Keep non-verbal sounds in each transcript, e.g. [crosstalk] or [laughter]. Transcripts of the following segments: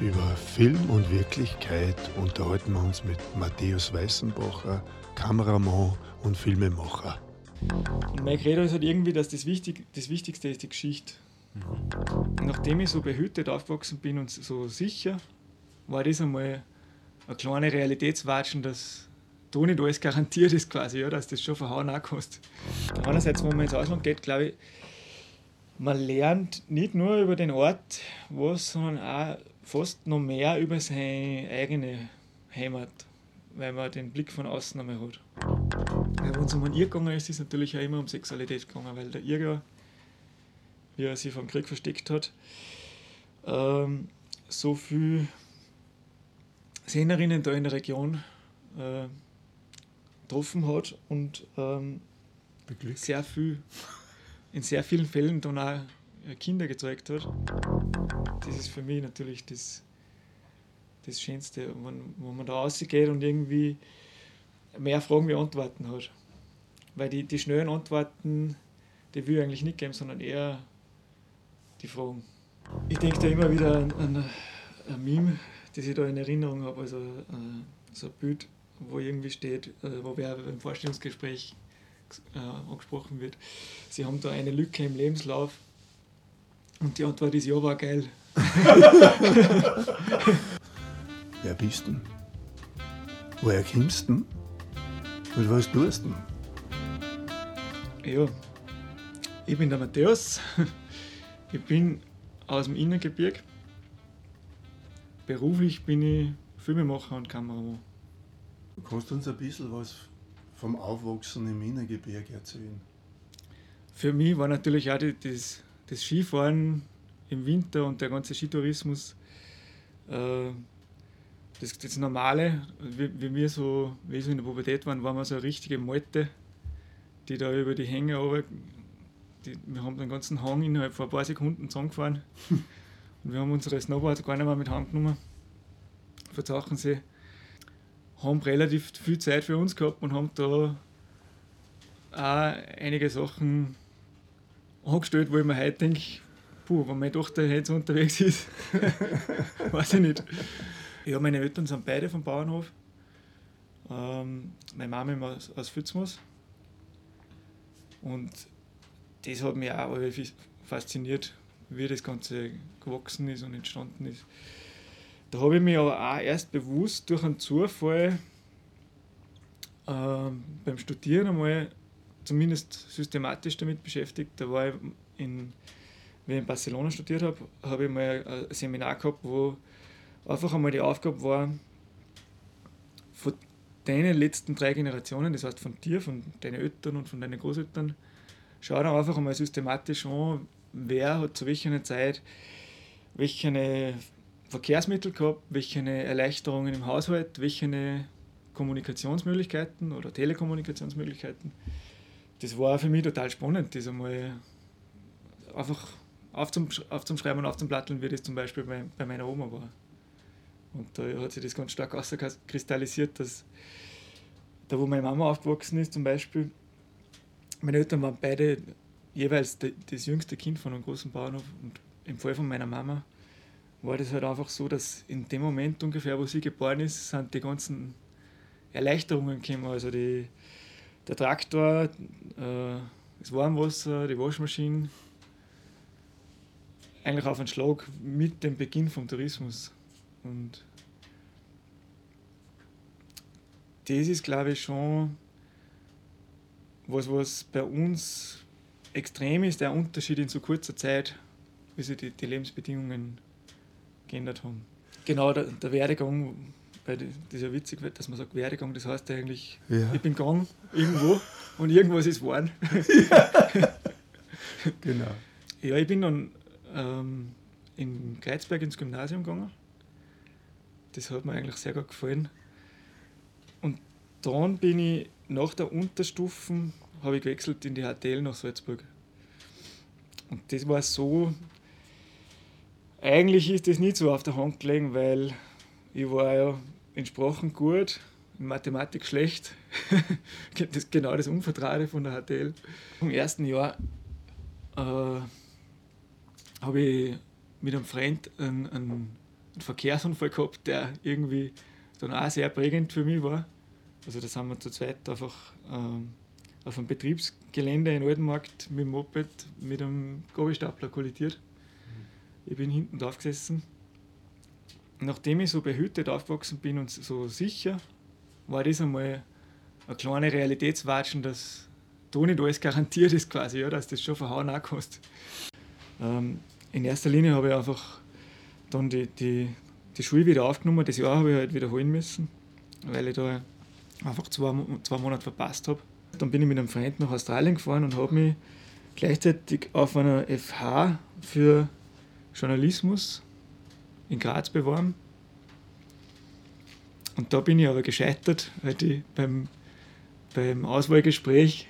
Über Film und Wirklichkeit unterhalten wir uns mit Matthäus Weißenbacher, Kameramann und Filmemacher. Und mein Credo ist halt irgendwie, dass das, Wichtig, das Wichtigste ist die Geschichte. Mhm. Nachdem ich so behütet aufgewachsen bin und so sicher, war das einmal eine kleine Realitätswatschen, dass da nicht alles garantiert ist quasi, ja, dass das schon verhauen auch kannst. Einerseits, wenn man ins Ausland geht, glaube ich, man lernt nicht nur über den Ort was, sondern auch fast noch mehr über seine eigene Heimat, weil man den Blick von außen einmal hat. Wenn es um einen Irr gegangen ist, ist es natürlich auch immer um Sexualität gegangen, weil der Irrgauer, wie er sich vom Krieg versteckt hat, ähm, so viele Sängerinnen da in der Region äh, getroffen hat und ähm, sehr viel, in sehr vielen Fällen dann auch äh, Kinder gezeugt hat. Das ist für mich natürlich das, das Schönste, wenn, wenn man da rausgeht und irgendwie mehr Fragen wie Antworten hat. Weil die, die schnellen Antworten, die will ich eigentlich nicht geben, sondern eher die Fragen. Ich denke da immer wieder an, an ein Meme, das ich da in Erinnerung habe, also äh, so ein Bild, wo irgendwie steht, äh, wo wer beim Vorstellungsgespräch äh, angesprochen wird. Sie haben da eine Lücke im Lebenslauf und die Antwort ist ja, war geil. [laughs] Wer bist du? Woher kommst du? Und was tust du? Ja, ich bin der Matthäus. Ich bin aus dem Innengebirg. Beruflich bin ich Filmemacher und Kameramann. Kannst du uns ein bisschen was vom Aufwachsen im Innengebirge erzählen? Für mich war natürlich auch das, das Skifahren im Winter und der ganze Skitourismus äh, das, das Normale. Wie, wie, wir so, wie so in der Pubertät waren, waren wir so eine richtige Malte, die da über die Hänge die, wir haben den ganzen Hang innerhalb von ein paar Sekunden zusammengefahren. [laughs] und wir haben unsere Snowboards gar nicht mehr mit Hand genommen. Verzachen sie haben relativ viel Zeit für uns gehabt und haben da auch einige Sachen angestellt, wo ich mir heute denke, puh, wenn meine Tochter jetzt unterwegs ist, [laughs] weiß ich nicht. Ja, meine Eltern sind beide vom Bauernhof. Ähm, meine Mama aus, aus Fützmus. Und das hat mich auch fasziniert, wie das Ganze gewachsen ist und entstanden ist. Da habe ich mich aber auch erst bewusst durch einen Zufall äh, beim Studieren einmal zumindest systematisch damit beschäftigt. Da war ich in, wenn ich in Barcelona studiert habe, habe ich mal ein Seminar gehabt, wo einfach einmal die Aufgabe war, von deinen letzten drei Generationen, das heißt von dir, von deinen Eltern und von deinen Großeltern, schau dann einfach einmal systematisch an, wer hat zu welcher Zeit welche Verkehrsmittel gehabt, welche Erleichterungen im Haushalt, welche Kommunikationsmöglichkeiten oder Telekommunikationsmöglichkeiten. Das war für mich total spannend, das einmal einfach aufzuschreiben und aufzuplatteln, wie das zum Beispiel bei, bei meiner Oma war. Und da hat sich das ganz stark kristallisiert, dass da, wo meine Mama aufgewachsen ist, zum Beispiel, meine Eltern waren beide jeweils das jüngste Kind von einem großen Bauernhof und im Fall von meiner Mama war das halt einfach so, dass in dem Moment ungefähr, wo sie geboren ist, sind die ganzen Erleichterungen gekommen. Also die, der Traktor, äh, das Warmwasser, die Waschmaschine. Eigentlich auf einen Schlag mit dem Beginn vom Tourismus. Und das ist, glaube ich, schon was, was bei uns extrem ist, der Unterschied in so kurzer Zeit, wie sich die, die Lebensbedingungen geändert haben. Genau, der, der Werdegang, weil das ist ja witzig, dass man sagt Werdegang, das heißt eigentlich, ja. ich bin gegangen irgendwo und irgendwas ist geworden. [laughs] Ja. genau. Ja, ich bin dann ähm, in Kreuzberg ins Gymnasium gegangen. Das hat mir eigentlich sehr gut gefallen. Und dann bin ich nach der Unterstufen habe ich gewechselt in die HTL nach Salzburg. Und das war so, eigentlich ist das nicht so auf der Hand gelegen, weil ich war ja in Sprachen gut, in Mathematik schlecht. [laughs] das genau das Unvertraute von der HTL. Im ersten Jahr äh, habe ich mit einem Freund einen, einen, Verkehrsunfall gehabt, der irgendwie dann auch sehr prägend für mich war. Also da sind wir zu zweit einfach ähm, auf einem Betriebsgelände in Altenmarkt mit dem Moped mit einem Gabelstapler kollidiert. Ich bin hinten drauf gesessen. Nachdem ich so behütet aufgewachsen bin und so sicher, war das einmal eine kleine Realitätswatschen, dass da nicht alles garantiert ist quasi, ja, dass das schon verhauen auch kannst. Ähm, in erster Linie habe ich einfach dann die, die, die Schule wieder aufgenommen. Das Jahr habe ich halt wiederholen müssen, weil ich da einfach zwei, zwei Monate verpasst habe. Dann bin ich mit einem Freund nach Australien gefahren und habe mich gleichzeitig auf einer FH für Journalismus in Graz beworben. Und da bin ich aber gescheitert, weil ich beim, beim Auswahlgespräch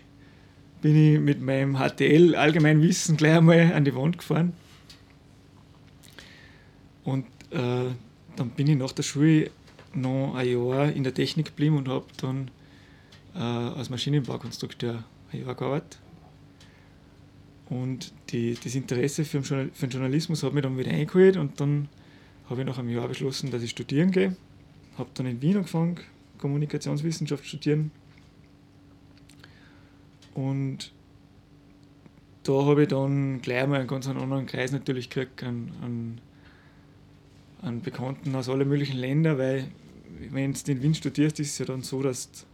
bin ich mit meinem HTL Allgemeinwissen gleich einmal an die Wand gefahren. Und äh, dann bin ich nach der Schule noch ein Jahr in der Technik geblieben und habe dann äh, als Maschinenbaukonstrukteur ein Jahr gearbeitet. Und die, das Interesse für den, für den Journalismus hat mich dann wieder eingeholt und dann habe ich nach einem Jahr beschlossen, dass ich studieren gehe. Habe dann in Wien angefangen, Kommunikationswissenschaft studieren. Und da habe ich dann gleich mal einen ganz anderen Kreis natürlich gekriegt, an, an, an Bekannten aus allen möglichen Ländern, weil wenn du in Wien studierst, ist es ja dann so, dass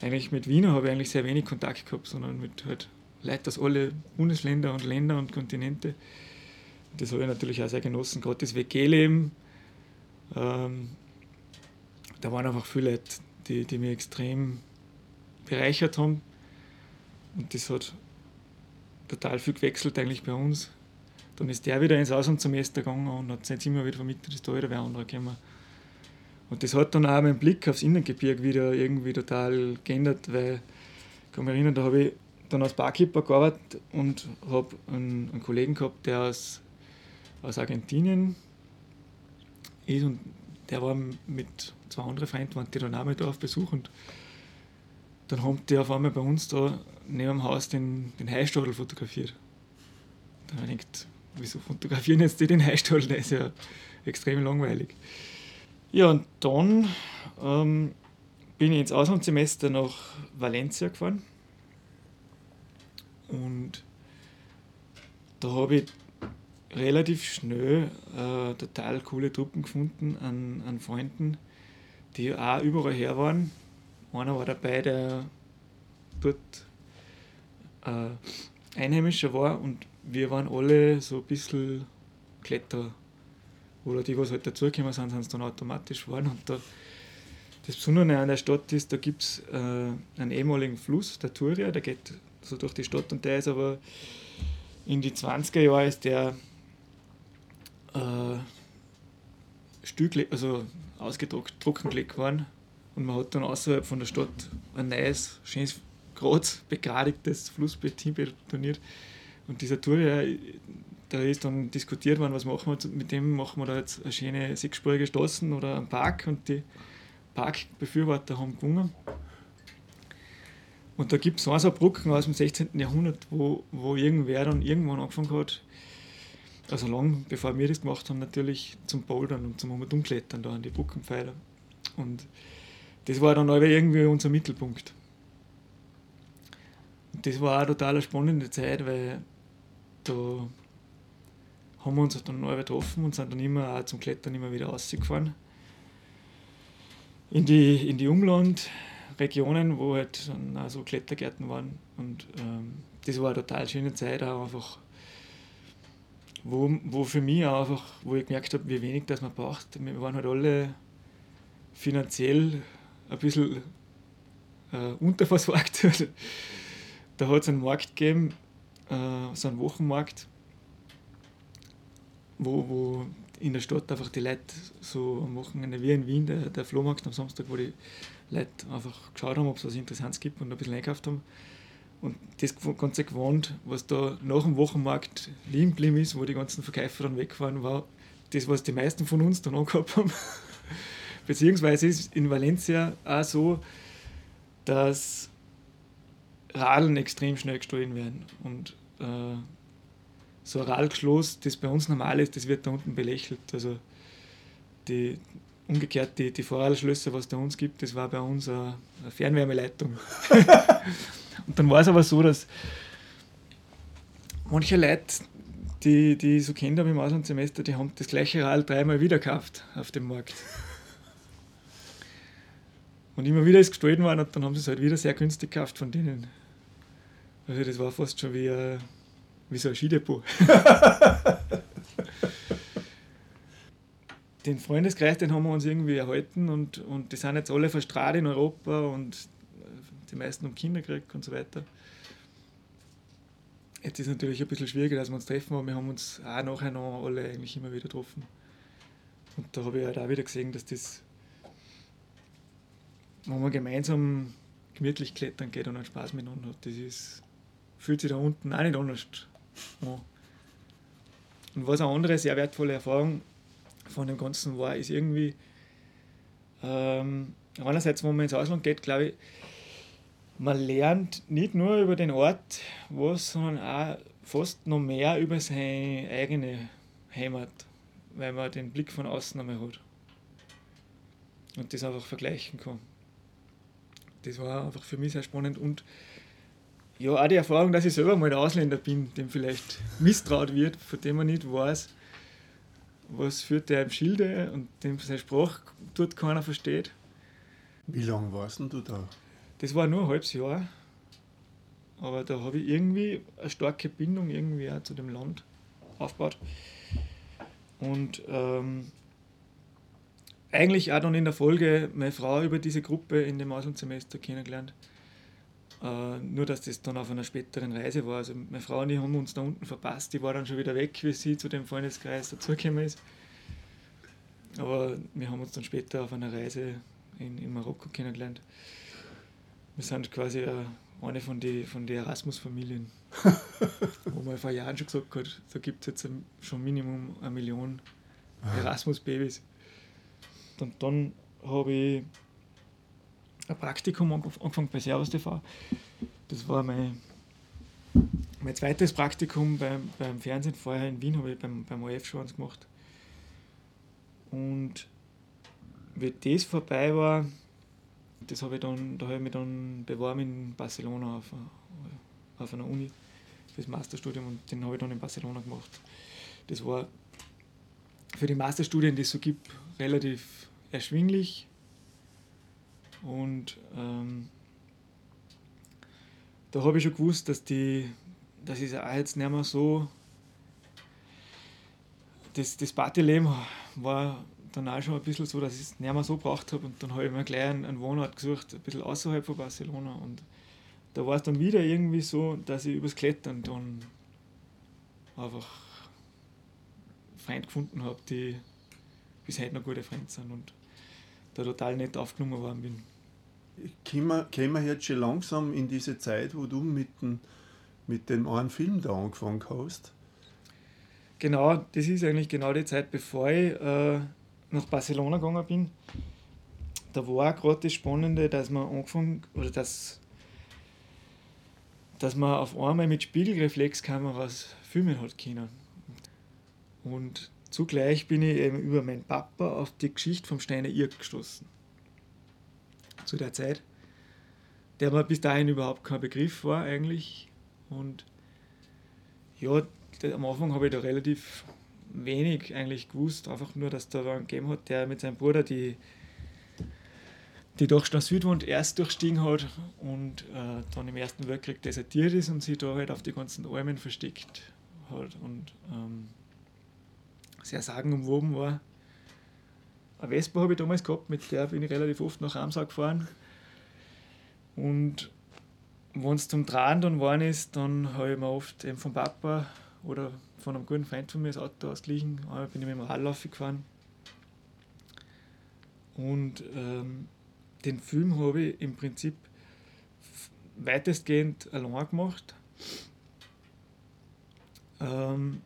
eigentlich mit Wiener habe ich eigentlich sehr wenig Kontakt gehabt, sondern mit halt Leuten aus allen Bundesländern und Ländern und Kontinente. Das habe ich natürlich auch sehr genossen, gerade das WG-Leben. Ähm, da waren einfach viele Leute, die, die mich extrem bereichert haben. Und das hat total viel gewechselt eigentlich bei uns. Dann ist der wieder ins Auslandssemester gegangen und hat sein Zimmer wieder vermittelt, ist da wieder wer andere gekommen. Und das hat dann auch meinen Blick aufs Innengebirge wieder irgendwie total geändert, weil ich kann mich erinnern, da habe ich dann als Barkeeper gearbeitet und habe einen, einen, Kollegen gehabt, der aus, aus Argentinien ist und der war mit zwei anderen Freunden, waren die dann auch mal da auf Besuch und dann haben die auf einmal bei uns da neben dem Haus den, den Heistadel fotografiert. Da habe ich gedacht, wieso fotografieren jetzt die den Heistadel? Der ist ja extrem langweilig. Ja, und dann ähm, bin ich ins Auslandssemester nach Valencia gefahren und da habe ich relativ schnell äh, total coole Truppen gefunden an, an Freunden, die auch überall her waren. Einer war dabei, der dort äh, Einheimischer war und wir waren alle so ein bisschen Kletterer. Oder die, was halt dazugekommen sind, sind es dann automatisch geworden. Und da, das Besondere an der Stadt ist, da gibt es äh, einen ehemaligen Fluss, der Turia, der geht so durch die Stadt und der ist aber in die 20er Jahre ist der äh, Stück, also ausgetrocknet gelegt worden und man hat dann außerhalb von der Stadt ein neues, schönes, groß begradigtes Flussbett hinbetoniert. Und dieser Tour, da ist dann diskutiert worden, was machen wir mit dem, machen wir da jetzt eine schöne sechsspurige Straßen oder einen Park und die Parkbefürworter haben gewonnen. Und da gibt es so Brücken aus dem 16. Jahrhundert, wo, wo irgendwer dann irgendwann angefangen hat, also lang bevor wir das gemacht haben, natürlich zum Bouldern und zum Umklettern da an die Brückenpfeiler. Und das war dann irgendwie unser Mittelpunkt. Und das war auch eine total spannende Zeit, weil da haben wir uns dann neu getroffen und sind dann immer auch zum Klettern immer wieder rausgefahren. In die, in die Umlandregionen, wo halt dann auch so Klettergärten waren. Und ähm, das war eine total schöne Zeit, auch einfach, wo, wo für mich auch einfach, wo ich gemerkt habe, wie wenig das man braucht. Wir waren halt alle finanziell ein bisschen äh, unterversorgt. [laughs] da hat es einen Markt gegeben, äh, so einen Wochenmarkt, wo, wo in der Stadt einfach die Leute so am Wochenende wie in Wien, der, der Flohmarkt am Samstag, wo die Leute einfach geschaut haben, ob es was Interessantes gibt und ein bisschen einkauft haben. Und das Ganze gewohnt, was da nach dem Wochenmarkt liegen geblieben ist, wo die ganzen Verkäufer dann weg waren, war das, was die meisten von uns dann angehabt haben. [laughs] Beziehungsweise ist in Valencia auch so, dass Radeln extrem schnell gestohlen werden. Und äh, so ein Radgeschloss, das bei uns normal ist, das wird da unten belächelt. Also die, umgekehrt die, die Vorradschlösser, was da uns gibt, das war bei uns eine, eine Fernwärmeleitung. [laughs] und dann war es aber so, dass manche Leute, die, die ich so kennt habe im Auslandssemester, die haben das gleiche Rad dreimal wieder gekauft auf dem Markt. Und immer wieder ist gestohlen worden und dann haben sie es halt wieder sehr günstig gekauft von denen. Also das war fast schon wie, ein, wie so ein Skidepot. [laughs] den Freundeskreis, den haben wir uns irgendwie erhalten und, und die sind jetzt alle verstrahlt in Europa und die meisten haben Kinder gekriegt und so weiter. Jetzt ist es natürlich ein bisschen schwieriger, dass wir uns treffen, aber wir haben uns auch nachher noch alle eigentlich immer wieder getroffen. Und da habe ich halt auch wieder gesehen, dass das, wenn man gemeinsam gemütlich klettern geht und einen Spaß miteinander hat, das ist, fühlt sich da unten auch nicht anders an. Und was eine andere sehr wertvolle Erfahrung von dem Ganzen war, ist irgendwie, ähm, einerseits, wenn man ins Ausland geht, glaube ich, man lernt nicht nur über den Ort was, sondern auch fast noch mehr über seine eigene Heimat, weil man den Blick von außen einmal hat und das einfach vergleichen kann. Das war einfach für mich sehr spannend und ja, auch die Erfahrung, dass ich selber mal ein Ausländer bin, dem vielleicht misstraut wird, von dem man nicht weiß, was führt der im Schilde und dem seine Sprache dort keiner versteht. Wie lange warst du da? Das war nur ein halbes Jahr. Aber da habe ich irgendwie eine starke Bindung irgendwie auch zu dem Land aufgebaut. Und ähm, eigentlich auch dann in der Folge meine Frau über diese Gruppe in dem Auslandssemester kennengelernt. Äh, nur, dass das dann auf einer späteren Reise war. Also meine Frau und ich haben uns da unten verpasst. Die war dann schon wieder weg, wie sie zu dem Freundeskreis dazugekommen ist. Aber wir haben uns dann später auf einer Reise in, in Marokko kennengelernt. Wir sind quasi äh, eine von den von die Erasmus-Familien, [laughs] wo man vor Jahren schon gesagt hat, da gibt es jetzt schon Minimum eine Million Erasmus-Babys. Und dann habe ich ein Praktikum angefangen bei Servus TV. Das war mein, mein zweites Praktikum beim, beim Fernsehen. Vorher in Wien habe ich beim, beim ORF schon eins gemacht. Und wie das vorbei war, das habe ich dann, da habe ich mich dann beworben in Barcelona auf, auf einer Uni fürs Masterstudium und den habe ich dann in Barcelona gemacht. Das war für die Masterstudien, die es so gibt, relativ erschwinglich und ähm, da habe ich schon gewusst, dass die, das ist auch jetzt nicht mehr so, das, das Partyleben war dann auch schon ein bisschen so, dass ich es nicht mehr so braucht habe und dann habe ich mir gleich einen, einen Wohnort gesucht, ein bisschen außerhalb von Barcelona. Und da war es dann wieder irgendwie so, dass ich übers Klettern dann einfach Freunde gefunden habe, die bis heute noch gute Freunde sind und da total nett aufgenommen worden bin kommen wir jetzt schon langsam in diese Zeit, wo du mit dem, mit dem einen Film da angefangen hast. Genau, das ist eigentlich genau die Zeit, bevor ich äh, nach Barcelona gegangen bin. Da war gerade das Spannende, dass man angefangen, oder dass, dass man auf einmal mit Spiegelreflexkameras filmen hat können. Und zugleich bin ich eben über meinen Papa auf die Geschichte vom Steiner Irk gestoßen zu der Zeit, der mir bis dahin überhaupt kein Begriff war eigentlich. Und ja, am Anfang habe ich da relativ wenig eigentlich gewusst, einfach nur, dass da einen gegeben hat, der mit seinem Bruder die, die nach Südwand erst durchstiegen hat und äh, dann im Ersten Weltkrieg desertiert ist und sich da halt auf die ganzen Almen versteckt hat und ähm, sehr sagenumwoben war. Eine Vespa habe ich damals gehabt, mit der bin ich relativ oft nach Ramsau gefahren. Und wenn es zum Drehen dann geworden ist, dann habe ich mir oft eben vom Papa oder von einem guten Freund von mir das Auto ausgeliehen. Einmal bin ich mit dem Radlauf gefahren. Und ähm, den Film habe ich im Prinzip weitestgehend allein gemacht. Ähm,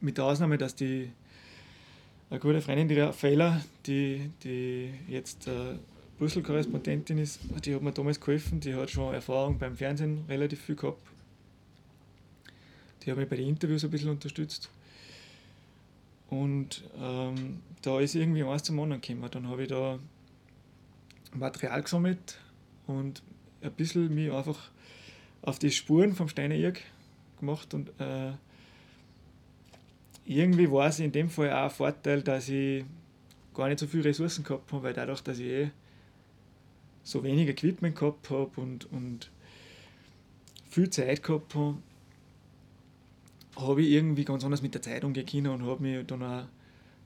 mit der Ausnahme, dass die eine gute Freundin, die Raffaella, die, die jetzt äh, Brüssel-Korrespondentin ist, die hat mir damals geholfen, die hat schon Erfahrung beim Fernsehen relativ viel gehabt. die haben mich bei den Interviews ein bisschen unterstützt. Und ähm, da ist irgendwie eins zum anderen gekommen. Dann habe ich da Material gesammelt und ein bisschen mich einfach auf die Spuren vom Steiner gemacht und äh, irgendwie war es in dem Fall auch ein Vorteil, dass ich gar nicht so viele Ressourcen gehabt habe, weil dadurch, dass ich eh so wenig Equipment gehabt habe und, und viel Zeit gehabt habe, habe ich irgendwie ganz anders mit der Zeit umgehen und habe mich dann auch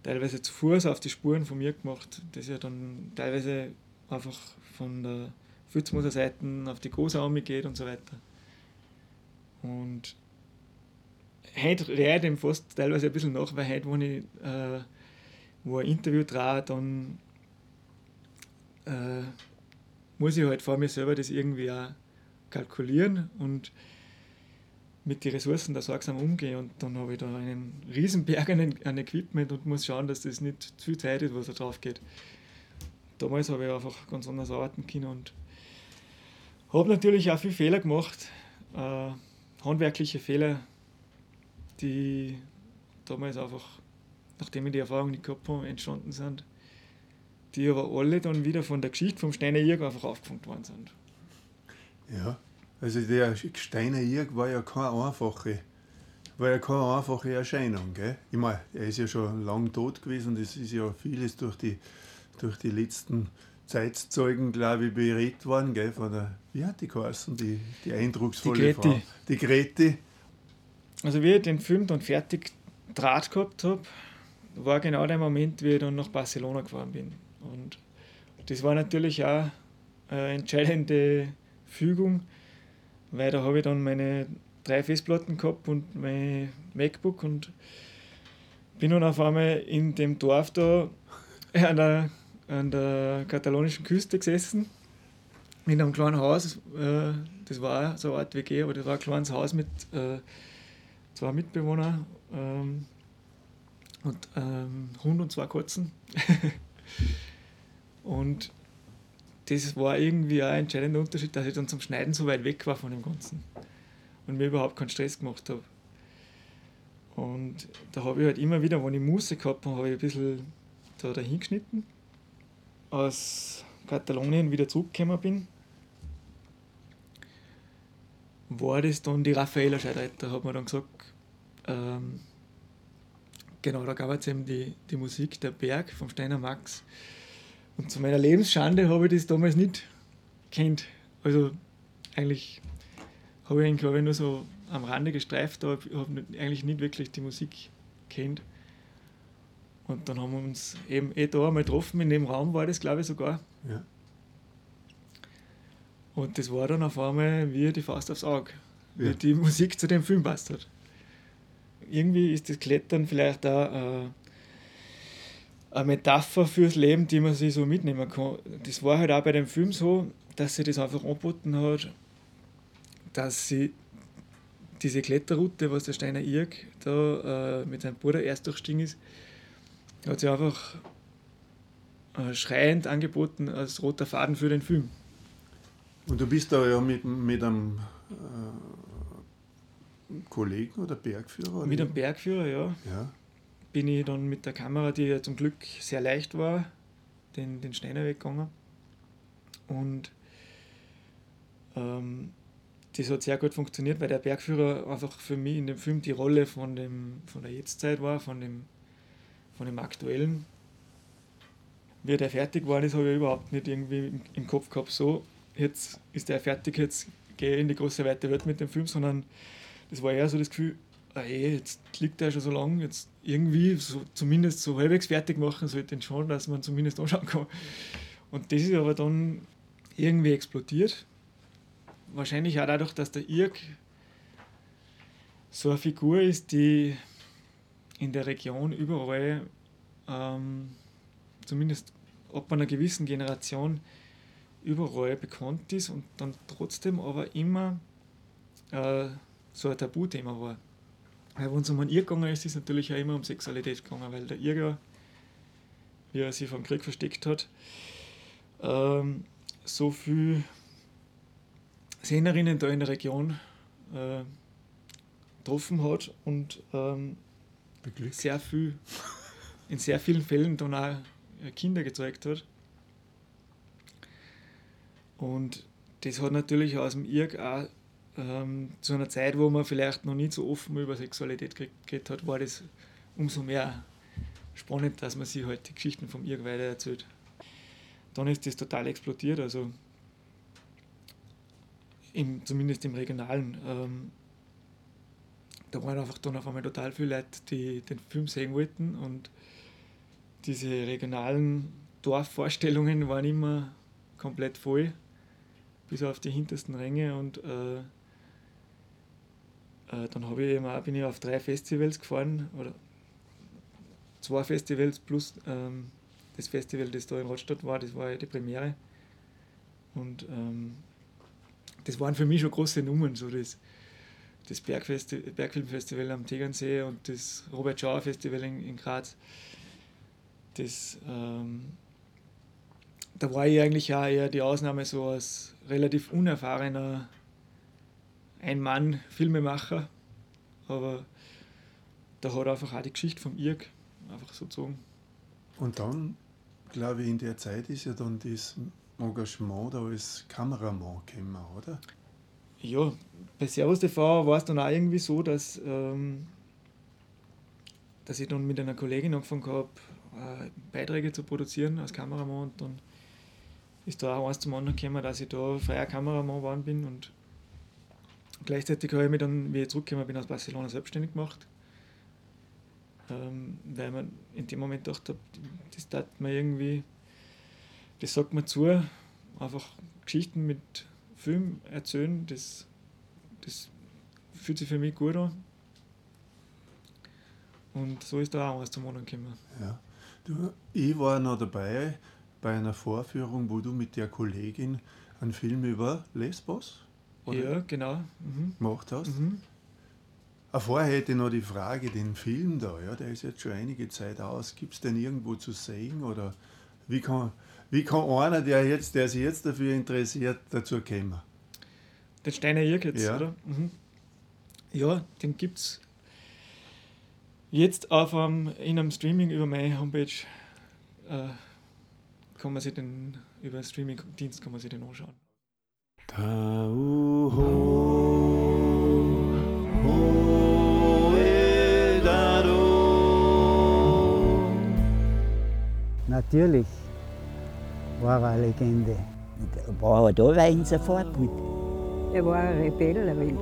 teilweise zu Fuß auf die Spuren von mir gemacht, das ja dann teilweise einfach von der Fützmoser auf die Großarme geht und so weiter. Und heute reihe ich dem fast teilweise ein bisschen nach, weil heute, wo ich äh, wo ein Interview drehe, dann äh, muss ich halt vor mir selber das irgendwie auch kalkulieren und mit den Ressourcen da sorgsam umgehen und dann habe ich da einen Riesenberg an, an Equipment und muss schauen, dass das nicht zu viel Zeit ist, was da drauf geht. Damals habe ich einfach ganz anders arbeiten können und habe natürlich auch viele Fehler gemacht, äh, handwerkliche Fehler, die damals einfach, nachdem ich die Erfahrung nicht gehabt habe, entstanden sind, die aber alle dann wieder von der Geschichte vom Steiner Irg einfach aufgefangen worden sind. Ja, also der Steiner Irg war ja keine einfache, war ja keine einfache Erscheinung. Gell? Ich meine, er ist ja schon lang tot gewesen und es ist ja vieles durch die, durch die letzten Zeitzeugen, glaube ich, berät worden, gell, von der, wie hat die geheißen, die, die eindrucksvolle die Frau. Die Greti. Also wie ich den Film dann fertig Draht gehabt habe, war genau der Moment, wie ich dann nach Barcelona gefahren bin. Und das war natürlich auch eine entscheidende Fügung, weil da habe ich dann meine drei Festplatten gehabt und mein MacBook und bin dann auf einmal in dem Dorf da an der, an der katalonischen Küste gesessen, in einem kleinen Haus. Äh, das war so eine Art WG, aber das war ein kleines Haus mit äh, zwei Mitbewohnern ähm, und ähm, Hund und zwei Katzen. [laughs] und das war irgendwie ein entscheidender Unterschied, dass ich dann zum Schneiden so weit weg war von dem Ganzen und mir überhaupt keinen Stress gemacht habe. Und da habe ich halt immer wieder, wenn ich Muße gehabt habe, habe ich ein bisschen da dahin geschnitten. Aus Katalonien wieder zurückgekommen bin, war das dann die Raffaella Scheidreiter, hat man dann gesagt. Ähm, genau, da gab es eben die, die Musik Der Berg vom Steiner Max. Und zu meiner Lebensschande habe ich das damals nicht kennt. Also eigentlich habe ich ihn, glaube ich, nur so am Rande gestreift, aber habe eigentlich nicht wirklich die Musik kennt. Und dann haben wir uns eben eh da einmal getroffen, in dem Raum war das, glaube ich, sogar. Ja. Und das war dann auf einmal wie die Faust aufs Auge, Ja. wie die Musik zu dem Film passt hat. Irgendwie ist das Klettern vielleicht auch äh, eine Metapher fürs Leben, die man sich so mitnehmen kann. Das war halt auch bei dem Film so, dass sie das einfach angeboten hat, dass sie diese Kletterroute, was der Steiner Irg da äh, mit seinem Bruder erst durchstiegen ist, hat sie einfach äh, schreiend angeboten als roter Faden für den Film. Und du bist da ja mit, mit einem äh, Kollegen oder Bergführer? Oder? Mit einem Bergführer, ja, Ja. bin ich dann mit der Kamera, die ja zum Glück sehr leicht war, den, den Steiner weggegangen. Und ähm, das hat sehr gut funktioniert, weil der Bergführer einfach für mich in dem Film die Rolle von, dem, von der Jetztzeit war, von dem, von dem aktuellen. Wie der fertig war, das habe ich überhaupt nicht irgendwie im, Kopf gehabt, so, jetzt ist der fertig, jetzt gehe in die große weite Welt mit dem Film, sondern das war eher so das Gefühl, ah, ey, jetzt liegt der schon so lang, jetzt irgendwie so, zumindest so halbwegs fertig machen sollte ihn schon, dass man zumindest anschauen kann. Und das ist aber dann irgendwie explodiert. Wahrscheinlich auch dadurch, dass der Irk so eine Figur ist, die in der Region überall, ähm, zumindest ab einer gewissen Generation, überall bekannt ist und dann trotzdem aber immer äh, so ein Tabuthema war. Weil wenn es um einen Irr gegangen ist, ist es natürlich auch immer um Sexualität gegangen, weil der Irger, wie er sich vom Krieg versteckt hat, ähm, so viel Szenerinnen da in der Region äh, getroffen hat und ähm, sehr viel, in sehr vielen Fällen dann auch Kinder gezeigt hat. Und das hat natürlich aus dem IRG auch ähm, zu einer Zeit, wo man vielleicht noch nicht so offen über Sexualität geredet hat, war das umso mehr spannend, dass man sich halt die Geschichten vom IRG weiter erzählt. Dann ist das total explodiert, also im, zumindest im Regionalen. Ähm, da waren einfach dann auf einmal total viele Leute, die den Film sehen wollten und diese regionalen Dorfvorstellungen waren immer komplett voll, bis auf die hintersten Ränge und äh, äh, dann ich eben bin ich auf drei Festivals gefahren, oder zwei Festivals plus ähm, das Festival, das da in Rottstadt war, das war ja die Premiere. Und ähm, das waren für mich schon große Nummern, so das, das Bergfesti Bergfilmfestival am Tegernsee und das Robert Schauer Festival in, in Graz. Das, ähm, da war ich eigentlich auch eher die Ausnahme so als relativ unerfahrener Ein-Mann-Filmemacher, aber da hat einfach auch die Geschichte vom Irk einfach so gezogen. Und dann, glaube ich, in der Zeit ist ja dann das Engagement da als Kameramann gekommen, oder? Ja, bei Servus TV war es dann auch irgendwie so, dass, ähm, dass ich dann mit einer Kollegin angefangen habe, äh, Beiträge zu produzieren als Kameramann und dann ist da auch eins zum anderen gekommen, dass ich da freier Kameramann geworden bin und gleichzeitig habe ich mich dann, wie ich zurückgekommen bin, aus Barcelona selbstständig gemacht. Ähm, weil man in dem Moment dachte, das tat mir irgendwie das sagt mir zu, einfach Geschichten mit Film erzählen, das, das fühlt sich für mich gut an. Und so ist da auch was zum anderen gekommen. Ja. Du, ich war noch dabei bei einer Vorführung, wo du mit der Kollegin einen Film über Lesbos? Ja, genau. Mhm. gemacht hast. Mhm. Vorher hätte ich noch die Frage, den Film da, ja, der ist jetzt schon einige Zeit aus. Gibt es den irgendwo zu sehen oder wie kann, wie kann einer, der, jetzt, der sich jetzt dafür interessiert, dazu kommen? Den Steiner Irk jetzt, ja. oder? Mhm. Ja, den gibt es jetzt auf einem, in einem Streaming über meine Homepage. Äh, kann man sich den, über einen Streaming-Dienst kann man sich den anschauen. Natürlich war er eine Legende. War er da, war sofort mit. Er war ein Rebell, ein Mensch.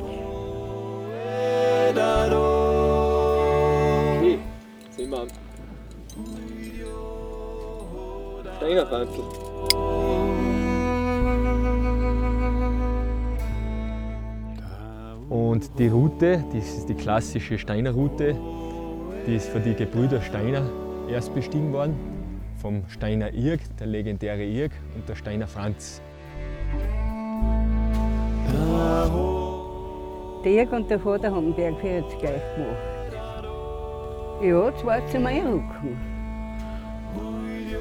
Steinerwandel. Und die Route, das ist die klassische Steiner Route, die ist von den Gebrüder Steiner erst bestiegen worden vom Steiner Irg, der legendäre Irg, und der Steiner Franz. Der Irg und der Vater haben Bergfeld gleich gemacht. Ja, zwei zum Einrücken.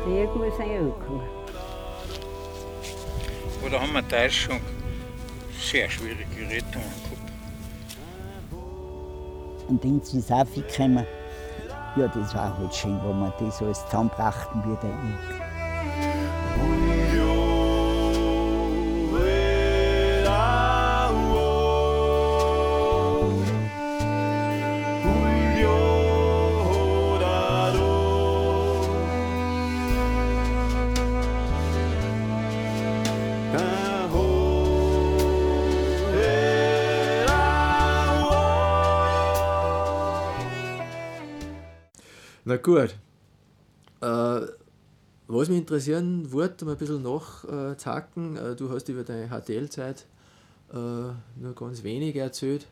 Der Irg muss einrücken. Oder haben wir da schon sehr schwierige Rettungen gehabt. Und dann ist es aufgekommen. Ja, das war halt schön, wo wir das alles zusammenbrachten wieder. Gut. Äh, was mich interessieren würde, um ein bisschen nachzuhaken, äh, du hast über deine HTL-Zeit äh, nur ganz wenig erzählt.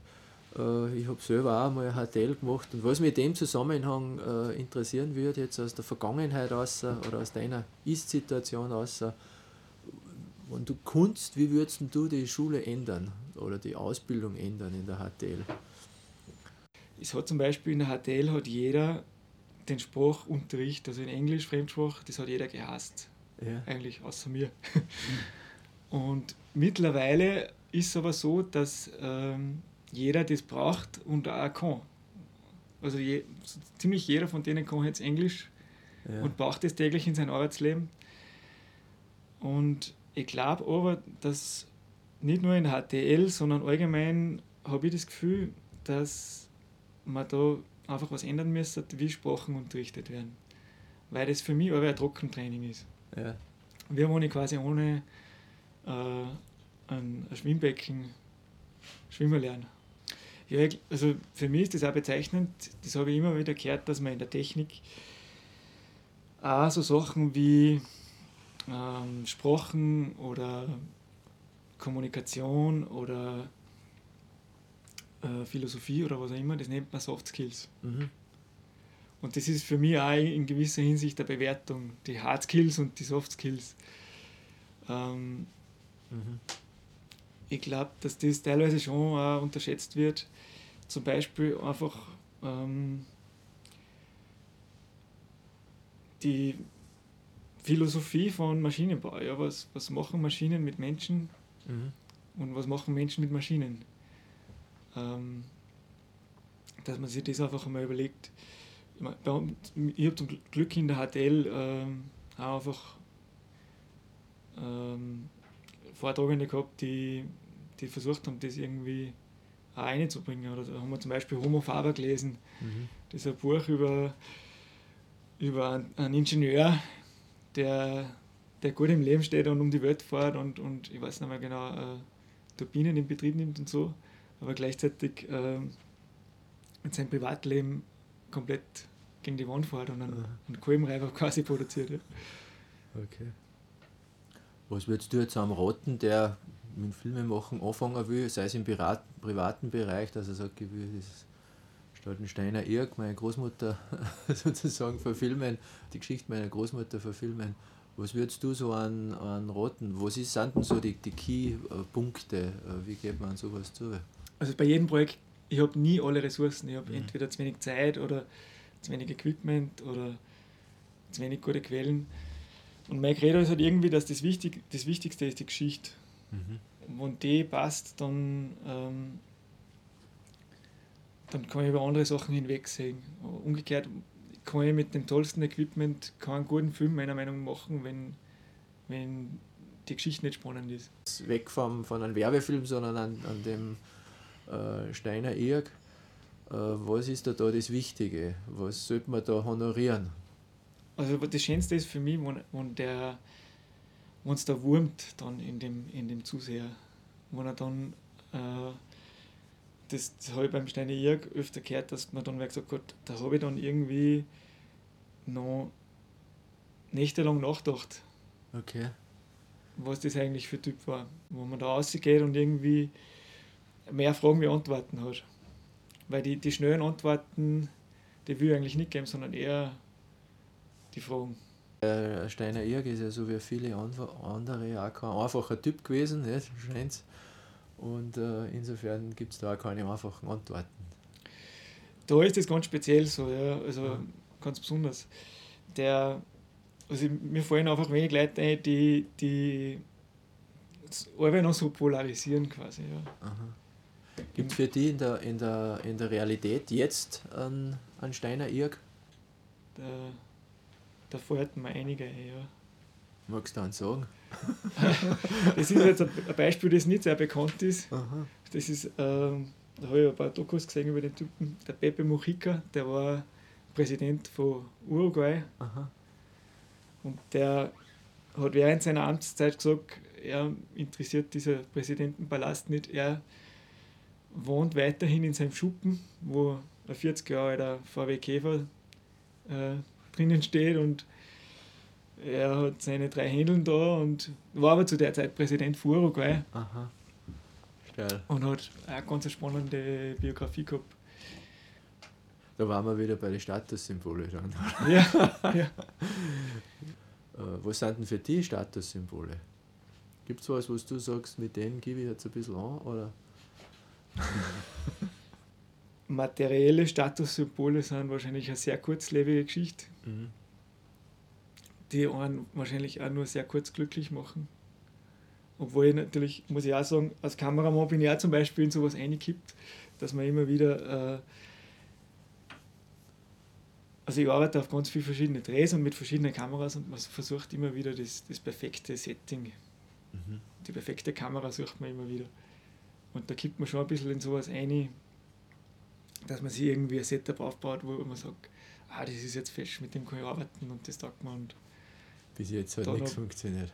Äh, ich habe selber auch mal ein HTL gemacht. Und was mich in dem Zusammenhang äh, interessieren würde, jetzt aus der Vergangenheit aus oder aus deiner Ist-Situation aus, wenn du kunst, wie würdest du die Schule ändern oder die Ausbildung ändern in der HTL? Es hat zum Beispiel in der HTL hat jeder den Sprachunterricht, also in Englisch, Fremdsprach, das hat jeder gehasst. Ja. Eigentlich, außer mir. [laughs] Und mittlerweile ist es aber so, dass ähm, jeder das braucht und auch kann. Also je, so ziemlich jeder von denen kann jetzt Englisch Ja. und braucht es täglich in sein Arbeitsleben. Und ich glaube aber, dass nicht nur in HTL, sondern allgemein habe ich das Gefühl, dass man da einfach was ändern müsste, wie Sprachen unterrichtet werden. Weil das für mich aber ein Trockentraining ist. ja. Wir ohne quasi ohne äh, ein, ein Schwimmbecken schwimmen lernen. Ja, also für mich ist das auch bezeichnend, das habe ich immer wieder gehört, dass man in der Technik auch so Sachen wie ähm, Sprachen oder Kommunikation oder äh, Philosophie oder was auch immer, das nennt man Soft Skills. Mhm. Und das ist für mich auch in gewisser Hinsicht eine Bewertung, die Hard Skills und die Soft Skills. Ähm, Mhm. ich glaube, dass das teilweise schon auch unterschätzt wird. Zum Beispiel einfach ähm, die Philosophie von Maschinenbau. Ja, was, was machen Maschinen mit Menschen Mhm. und was machen Menschen mit Maschinen? Ähm, dass man sich das einfach einmal überlegt. Ich, mein, ich habe zum Glück in der HTL ähm, auch einfach ähm, Vortragende gehabt, die, die versucht haben, das irgendwie auch reinzubringen. Oder da haben wir zum Beispiel Homo Faber gelesen. Mhm. Das ist ein Buch über, über einen, einen Ingenieur, der, der gut im Leben steht und um die Welt fährt und, und ich weiß nicht mehr genau, äh, Turbinen in Betrieb nimmt und so, aber gleichzeitig ähm, in seinem Privatleben komplett gegen die Wand fährt und einen, einen Kolbenreiber quasi produziert. Ja. Okay. Was würdest du jetzt am raten, der mit dem Filmemachen anfangen will, sei es im Pirat privaten Bereich, dass er sagt, ich will das Stoltensteiner Irk, meine Großmutter [laughs] sozusagen verfilmen, die Geschichte meiner Großmutter verfilmen. Was würdest du so an, an raten? Was ist, sind denn so die, die Key-Punkte? Äh, Wie geht man an sowas zu? Also bei jedem Projekt, ich habe nie alle Ressourcen. Ich habe Mhm. entweder zu wenig Zeit oder zu wenig Equipment oder zu wenig gute Quellen. Und mein Credo ist halt irgendwie, dass das, Wichtig, das Wichtigste ist die Geschichte. Mhm. Wenn die passt, dann, ähm, dann kann ich über andere Sachen hinwegsehen. Umgekehrt kann ich mit dem tollsten Equipment keinen guten Film meiner Meinung nach machen, wenn, wenn die Geschichte nicht spannend ist. Weg vom, von einem Werbefilm, sondern an, an dem äh, Steiner Irk. Äh, was ist da, da das Wichtige? Was sollte man da honorieren? Also das Schönste ist für mich, wenn, wenn der wenn es da wurmt dann in dem, in dem Zuseher. Wenn er dann äh, das, das habe ich beim Steine Irg öfter gehört, dass man dann gesagt hat, da habe ich dann irgendwie noch nächtelang nachgedacht, Okay. was das eigentlich für ein Typ war. Wo man da rausgeht und irgendwie mehr Fragen wie Antworten hat. Weil die, die schnellen Antworten, die will ich eigentlich nicht geben, sondern eher die Fragen. Der Steiner Irg ist ja so wie viele andere auch kein einfacher Typ gewesen, nicht? Scheint's. Und äh, insofern gibt es da auch keine einfachen Antworten. Da ist das ganz speziell so, ja, also Ja. ganz besonders. Der, also mir fallen einfach wenig Leute ein, die, die das Arbeit noch so polarisieren quasi, ja. Gibt es für die in der, in, der, in der Realität jetzt einen, einen Steiner Irg? Da, da fallen mir einige ein, ja. Magst du einen sagen? [laughs] Das ist jetzt ein ein Beispiel, das nicht sehr bekannt ist. Aha. Das ist, ähm, da habe ich ein paar Dokus gesehen über den Typen, der Pepe Mujica, der war Präsident von Uruguay Aha. Und der hat während seiner Amtszeit gesagt, er interessiert dieser Präsidentenpalast nicht. Er wohnt weiterhin in seinem Schuppen, wo ein 40 Jahre alter VW Käfer äh, drinnen steht und er hat seine drei Händeln da und war aber zu der Zeit Präsident von Uruguay Aha. Steil. und hat eine ganz spannende Biografie gehabt. Da waren wir wieder bei den Statussymbole dann. [laughs] Ja, ja. Äh, was sind denn für die Statussymbole? Gibt es was, was du sagst, mit denen gebe ich jetzt ein bisschen an? Oder? [laughs] Materielle Statussymbole sind wahrscheinlich eine sehr kurzlebige Geschichte. Mhm. die einen wahrscheinlich auch nur sehr kurz glücklich machen. Obwohl ich natürlich, muss ich auch sagen, als Kameramann bin ich auch zum Beispiel in sowas eingekippt, dass man immer wieder. Äh, also ich arbeite auf ganz viele verschiedene Drehs und mit verschiedenen Kameras und man versucht immer wieder das, das perfekte Setting. Mhm. Die perfekte Kamera sucht man immer wieder. Und da kippt man schon ein bisschen in sowas ein, dass man sich irgendwie ein Setup aufbaut, wo man sagt, ah, das ist jetzt fest, mit dem kann ich arbeiten und das taugt man. Und Bis jetzt hat nichts funktioniert.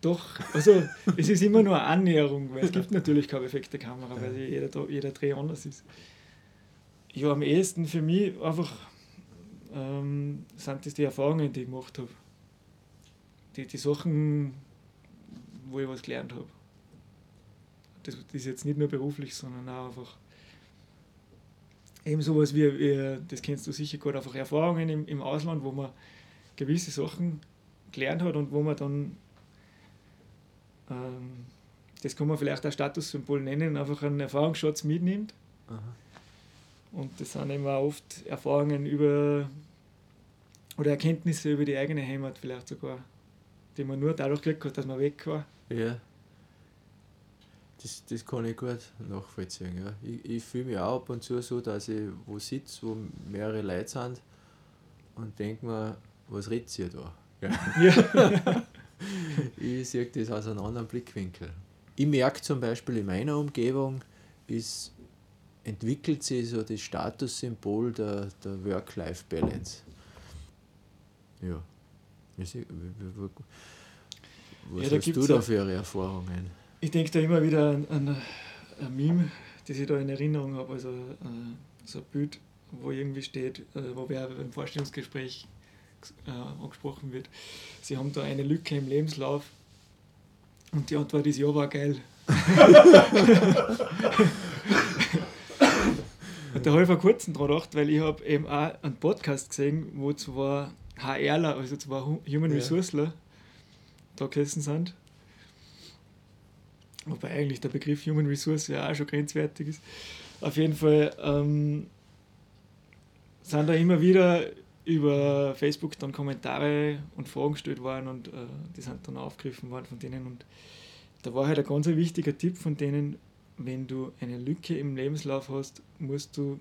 Doch, also es ist immer nur eine Annäherung, weil es gibt natürlich keine perfekte Kamera, weil jeder, jeder Dreh anders ist. Ja, am ehesten für mich einfach ähm, sind das die Erfahrungen, die ich gemacht habe. Die, die Sachen, wo ich was gelernt habe. Das, das ist jetzt nicht nur beruflich, sondern auch einfach eben sowas wie, wie, das kennst du sicher gut, einfach Erfahrungen im, im Ausland, wo man gewisse Sachen gelernt hat und wo man dann, ähm, das kann man vielleicht als Statussymbol nennen, einfach einen Erfahrungsschatz mitnimmt. Aha. Und das sind immer oft Erfahrungen über oder Erkenntnisse über die eigene Heimat vielleicht sogar, die man nur dadurch gekriegt hat, dass man weg war. Ja. Das, das kann ich gut nachvollziehen. Ja. Ich, ich fühle mich auch ab und zu so, dass ich wo sitze, wo mehrere Leute sind und denke mir, was redet ihr da? Ja. [laughs] ich sehe das aus einem anderen Blickwinkel. Ich merke zum Beispiel in meiner Umgebung, ist, entwickelt sich so das Statussymbol der, der Work-Life-Balance. Ja. Was ja, hast du da für ihre Erfahrungen? Ich denke da immer wieder an, an ein Meme, das ich da in Erinnerung habe, also äh, so ein Bild, wo irgendwie steht, äh, wo wer im Vorstellungsgespräch äh, angesprochen wird. Sie haben da eine Lücke im Lebenslauf und die Antwort ist ja, war geil. und da habe ich vor kurzem dran gedacht, weil ich habe eben auch einen Podcast gesehen, wo zwar HRler, also zwar Human ja. Resourceler, da gesessen sind. Wobei eigentlich der Begriff Human Resource ja auch schon grenzwertig ist. Auf jeden Fall ähm, sind da immer wieder über Facebook dann Kommentare und Fragen gestellt worden und äh, die sind dann aufgegriffen worden von denen. Und da war halt ein ganz wichtiger Tipp von denen, wenn du eine Lücke im Lebenslauf hast, musst du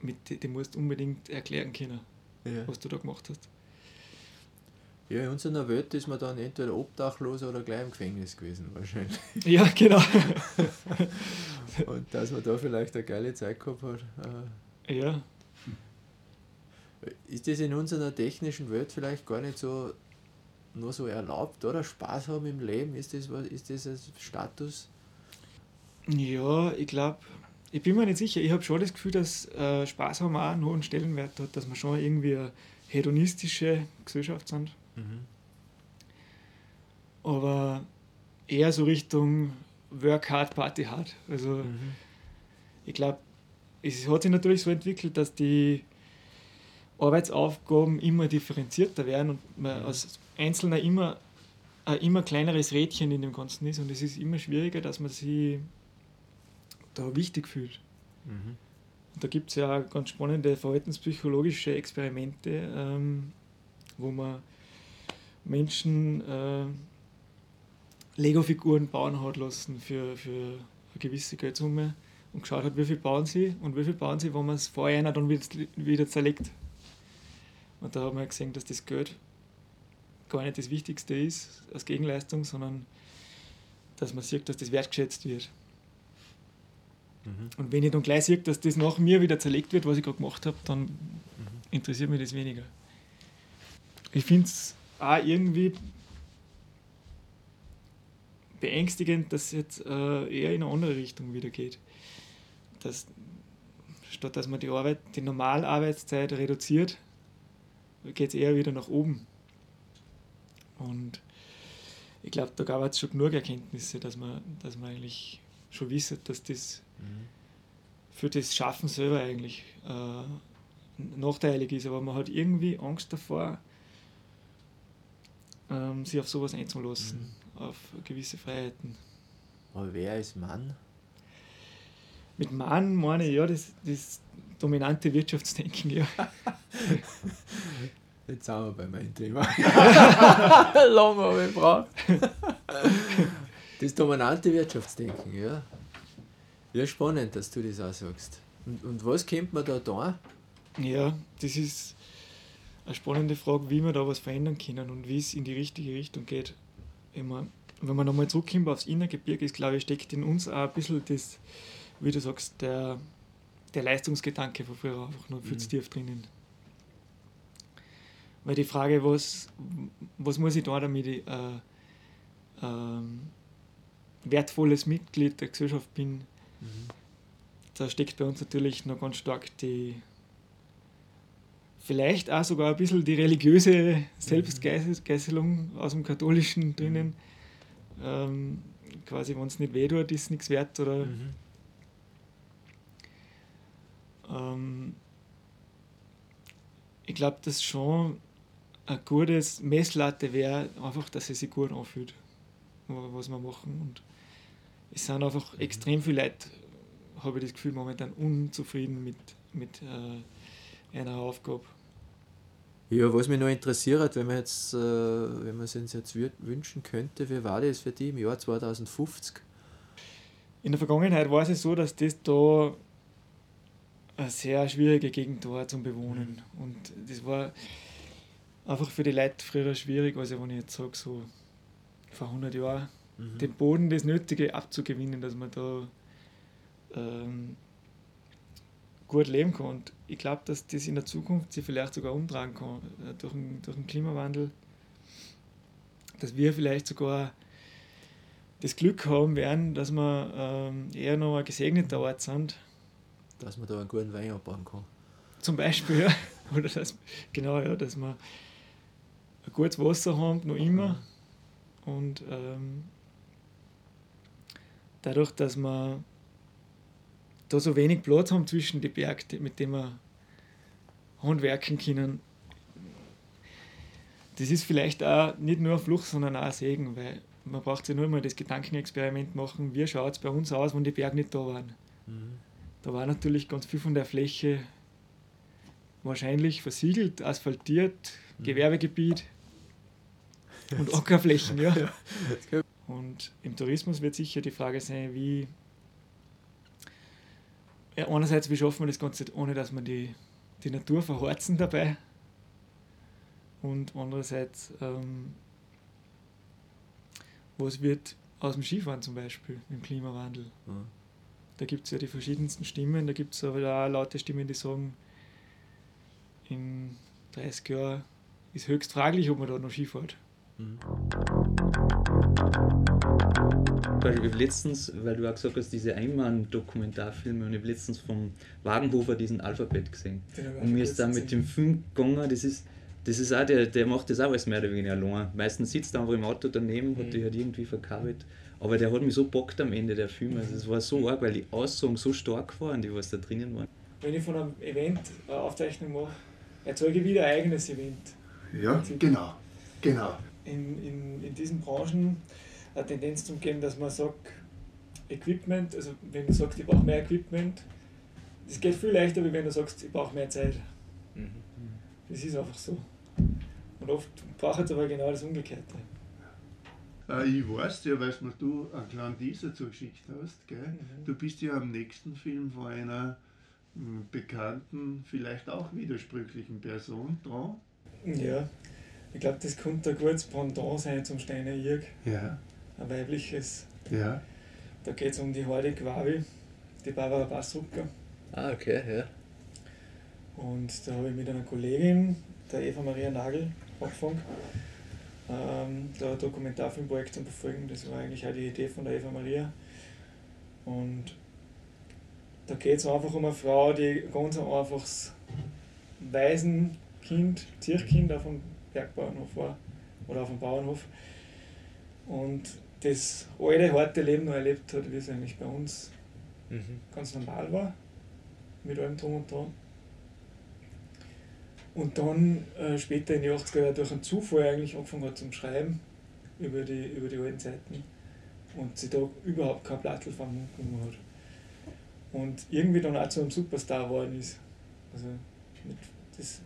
mit, die musst unbedingt erklären können, ja. was du da gemacht hast. Ja, in unserer Welt ist man dann entweder obdachlos oder gleich im Gefängnis gewesen, wahrscheinlich. [laughs] Ja, genau. [laughs] Und dass man da vielleicht eine geile Zeit gehabt hat. Äh, ja. Ist das in unserer technischen Welt vielleicht gar nicht so nur so erlaubt, oder? Spaß haben im Leben, ist das, ist das ein Status? Ja, ich glaube, ich bin mir nicht sicher. Ich habe schon das Gefühl, dass äh, Spaß haben auch einen hohen Stellenwert hat, dass wir schon irgendwie eine hedonistische Gesellschaft sind. Mhm. Aber eher so Richtung Work hard, Party hard. Also mhm. ich glaube, es hat sich natürlich so entwickelt, dass die Arbeitsaufgaben immer differenzierter werden und man mhm. als Einzelner immer ein immer kleineres Rädchen in dem Ganzen ist und es ist immer schwieriger, dass man sich da wichtig fühlt. Mhm. Da gibt es ja ganz spannende verhaltenspsychologische Experimente, ähm, wo man Menschen äh, Lego-Figuren bauen hat lassen für, für eine gewisse Geldsumme und geschaut hat, wie viel bauen sie und wie viel bauen sie, wenn man es vorher einer dann wieder, wieder zerlegt. Und da haben wir gesehen, dass das Geld gar nicht das Wichtigste ist als Gegenleistung, sondern dass man sieht, dass das wertgeschätzt wird. Mhm. Und wenn ich dann gleich sehe, dass das nach mir wieder zerlegt wird, was ich gerade gemacht habe, dann mhm. interessiert mich das weniger. Ich finde es auch irgendwie beängstigend, dass es jetzt äh, eher in eine andere Richtung wieder geht. Dass, statt dass man die Arbeit, die Normalarbeitszeit reduziert, geht es eher wieder nach oben. Und ich glaube, da gab es schon genug Erkenntnisse, dass man, dass man eigentlich schon wissen, dass das mhm. für das Schaffen selber eigentlich äh, nachteilig ist. Aber man hat irgendwie Angst davor, ähm, sich auf sowas einzulassen, mhm. auf gewisse Freiheiten. Aber wer ist Mann? Mit Mann meine ich ja das, das dominante Wirtschaftsdenken, ja. [laughs] Jetzt sind wir bei meinem Thema. [laughs] Lange habe ich gebraucht. Das dominante Wirtschaftsdenken, ja. Ja, spannend, dass du das auch sagst. Und, und was kennt man da da? Ja, das ist eine spannende Frage, wie wir da was verändern können und wie es in die richtige Richtung geht. Mein, wenn man nochmal zurückkommt aufs Innergebirge, ist, glaube ich, steckt in uns auch ein bisschen das, wie du sagst, der, der Leistungsgedanke von früher einfach noch viel zu tief drinnen. Weil die Frage, was, was muss ich da, damit ich äh, ähm, wertvolles Mitglied der Gesellschaft bin, da steckt bei uns natürlich noch ganz stark die, vielleicht auch sogar ein bisschen die religiöse Selbstgeißelung aus dem Katholischen drinnen. Ähm, quasi, wenn es nicht weh tut, ist nichts wert. Oder, ähm, ich glaube, dass schon ein gutes Messlatte wäre, einfach, dass es sich gut anfühlt, wa- was wir machen. Und es sind einfach extrem viele Leute, habe ich das Gefühl, momentan unzufrieden mit, mit äh, einer Aufgabe. Ja, was mich noch interessiert, wenn man jetzt, äh, wenn man es uns jetzt wünschen könnte, wie war das für die im Jahr 2050? In der Vergangenheit war es so, dass das da eine sehr schwierige Gegend war zum Bewohnen. Und das war einfach für die Leute früher schwierig, also wenn ich jetzt sage, so vor 100 Jahren, dem Boden das Nötige abzugewinnen, dass man da ähm, gut leben kann. Und ich glaube, dass das in der Zukunft sich vielleicht sogar umtragen kann äh, durch, den, durch den Klimawandel, dass wir vielleicht sogar das Glück haben werden, dass wir ähm, eher noch ein gesegneter Ort sind. Dass man da einen guten Wein abbauen kann. Zum Beispiel, ja. [laughs] Oder dass, genau, ja, dass wir ein gutes Wasser haben, noch immer. Und ähm, dadurch, dass wir da so wenig Platz haben zwischen den Bergen, mit denen wir handwerken können, das ist vielleicht auch nicht nur ein Fluch, sondern auch ein Segen, weil man braucht sich nur mal das Gedankenexperiment machen, wie schaut es bei uns aus, wenn die Berge nicht da waren. Da war natürlich ganz viel von der Fläche wahrscheinlich versiegelt, asphaltiert, Gewerbegebiet und [laughs] Ackerflächen. Ja. Und im Tourismus wird sicher die Frage sein, wie ja, einerseits, wie schaffen wir das Ganze, ohne dass wir die, die Natur verhorzen dabei und andererseits, ähm, was wird aus dem Skifahren zum Beispiel im Klimawandel? Ja. Da gibt es ja die verschiedensten Stimmen, da gibt es aber auch laute Stimmen, die sagen, in 30 Jahren ist höchst fraglich, ob man da noch Skifahrt. Weil Ich habe letztens, weil du auch gesagt hast, diese Einmann-Dokumentarfilme, und ich habe letztens vom Wagenhofer diesen Alphabet gesehen. Und mir ist da mit dem Film gegangen, das ist, das ist auch, der, der macht das auch alles mehr oder weniger allein. Meistens sitzt er einfach im Auto daneben, hat die halt irgendwie verkabelt. Aber der hat mich so bockt am Ende der Film. Also es war so arg, weil die Aussagen so stark waren, die was da drinnen waren. Wenn ich von einem Event eine Aufzeichnung mache, erzeuge ich wieder ein eigenes Event. Ja, genau. Genau. in, in, in diesen Branchen eine Tendenz zum geben, dass man sagt, Equipment, also wenn du sagst, ich brauche mehr Equipment, das geht viel leichter, wie wenn du sagst, ich brauche mehr Zeit. Das ist einfach so. Und oft braucht es aber genau das Umgekehrte. Äh, ich weiß ja, weil mir du einen kleinen Teaser zugeschickt hast, gell? Mhm. Du bist ja am nächsten Film von einer mh, bekannten, vielleicht auch widersprüchlichen Person dran. Ja, ich glaube, das könnte ein gutes Pendant sein zum Steiner Irg, Ja, ein weibliches. ja. Da geht es um die Horde Quavi, die Barbara Bassrucker. Ah, okay, ja. Und da habe ich mit einer Kollegin, der Eva Maria Nagel, angefangen, ähm, da ein Dokumentarfilmprojekt zu verfolgen. Das war eigentlich auch die Idee von der Eva Maria. Und da geht es einfach um eine Frau, die ganz ein einfaches Waisenkind, Zirchkind auf dem Bergbauernhof war oder auf dem Bauernhof. Und das alte, harte Leben noch erlebt hat, wie es eigentlich bei uns ganz normal war, mit allem Drum und Dran. Und dann äh, später in die 80er Jahre durch einen Zufall eigentlich angefangen hat zum Schreiben über die, über die alten Zeiten und sie da überhaupt kein Plattel vom Mund genommen hat. Und irgendwie dann auch zu einem Superstar geworden ist. Also das,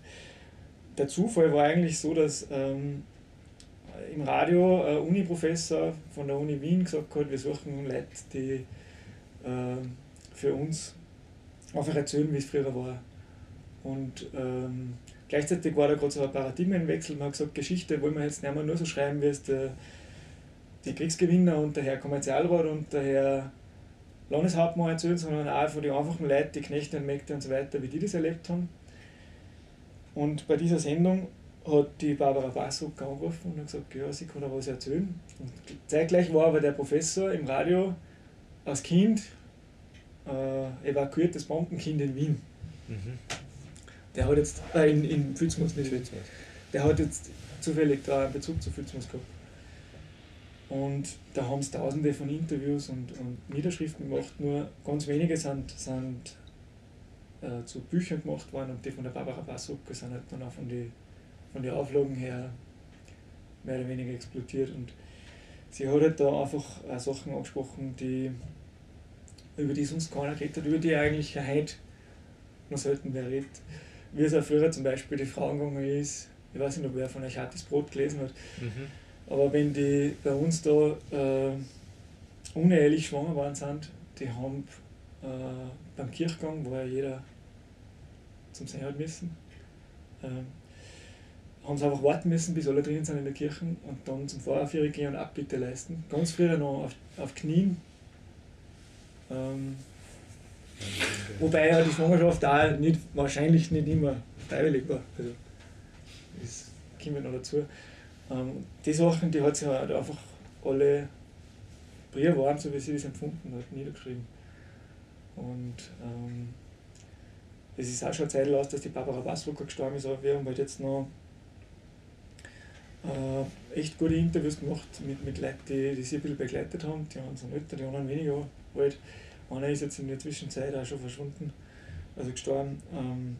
der Zufall war eigentlich so, dass ähm, im Radio ein Uni-Professor von der Uni Wien gesagt hat, wir suchen Leute, die äh, für uns einfach erzählen, wie es früher war. Und ähm, gleichzeitig war da gerade so ein Paradigmenwechsel. Man hat gesagt, Geschichte wollen wir jetzt nicht mehr nur so schreiben, wie es der, die Kriegsgewinner und der Herr Kommerzialrat und der Herr Landeshauptmann erzählen, sondern auch von den einfachen Leuten, die Knechte und Mägde und so weiter, wie die das erlebt haben. Und bei dieser Sendung hat die Barbara Bassuk angerufen und hat gesagt, ja, sie kann da was erzählen. Und zeitgleich war aber der Professor im Radio als Kind äh, evakuiertes Bombenkind in Wien. Mhm. Der hat jetzt, äh, in, in Pfützmus nicht, Pfützmus. der hat jetzt zufällig da einen Bezug zu Pfützmus gehabt. Und da haben sie tausende von Interviews und, und Niederschriften gemacht, nur ganz wenige sind, sind äh, zu Büchern gemacht worden und die von der Barbara Bassucke sind halt dann auch von den von die Auflagen her mehr oder weniger explodiert. Und sie hat halt da einfach auch Sachen angesprochen, die über die sonst keiner geredet hat, über die eigentlich heute noch selten wer redet. Wie es auch früher zum Beispiel die Frauen gegangen ist, ich weiß nicht, ob wer von euch Hartes Brot gelesen hat, mhm. aber wenn die bei uns da äh, unehelich schwanger waren sind, die haben äh, beim Kirchgang, wo ja jeder zum Sehen hat müssen, äh, haben sie einfach warten müssen, bis alle drin sind in der Kirche und dann zum Pfarraufführer gehen und Abbitte leisten. Ganz früher noch auf, auf Knien. Ähm, wobei ja die Schwangerschaft da nicht, wahrscheinlich nicht immer freiwillig war. Also, das kommt noch dazu. Ähm, die Sachen, die hat sie halt einfach alle Briefwarm, so wie sie das empfunden hat, niedergeschrieben. Und ähm, es ist auch schon eine Zeit aus, dass die Barbara Bassrucker gestorben ist, aber wir haben halt jetzt noch äh, echt gute Interviews gemacht mit, mit Leuten, die, die sie ein bisschen begleitet haben. Die einen sind älter, die anderen weniger alt. Einer ist jetzt in der Zwischenzeit auch schon verschwunden, also gestorben. Ähm,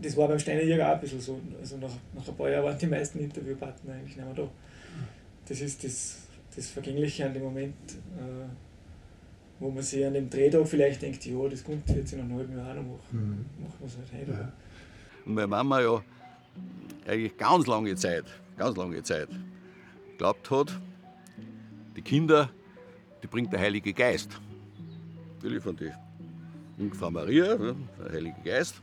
das war beim Steiner Jäger auch ein bisschen so. Also nach, nach ein paar Jahren waren die meisten Interviewpartner eigentlich nicht mehr da. Das ist das, das Vergängliche an dem Moment, äh, wo man sich an dem Drehtag vielleicht denkt, ja, das kommt jetzt in einem halben Jahr noch machen. Mhm. Machen wir es halt heute. Ja. Und meine Mama ja eigentlich ganz lange Zeit, ganz lange Zeit glaubt hat, die Kinder, die bringt der Heilige Geist. Natürlich von der Jungfrau Maria, ne, der Heilige Geist.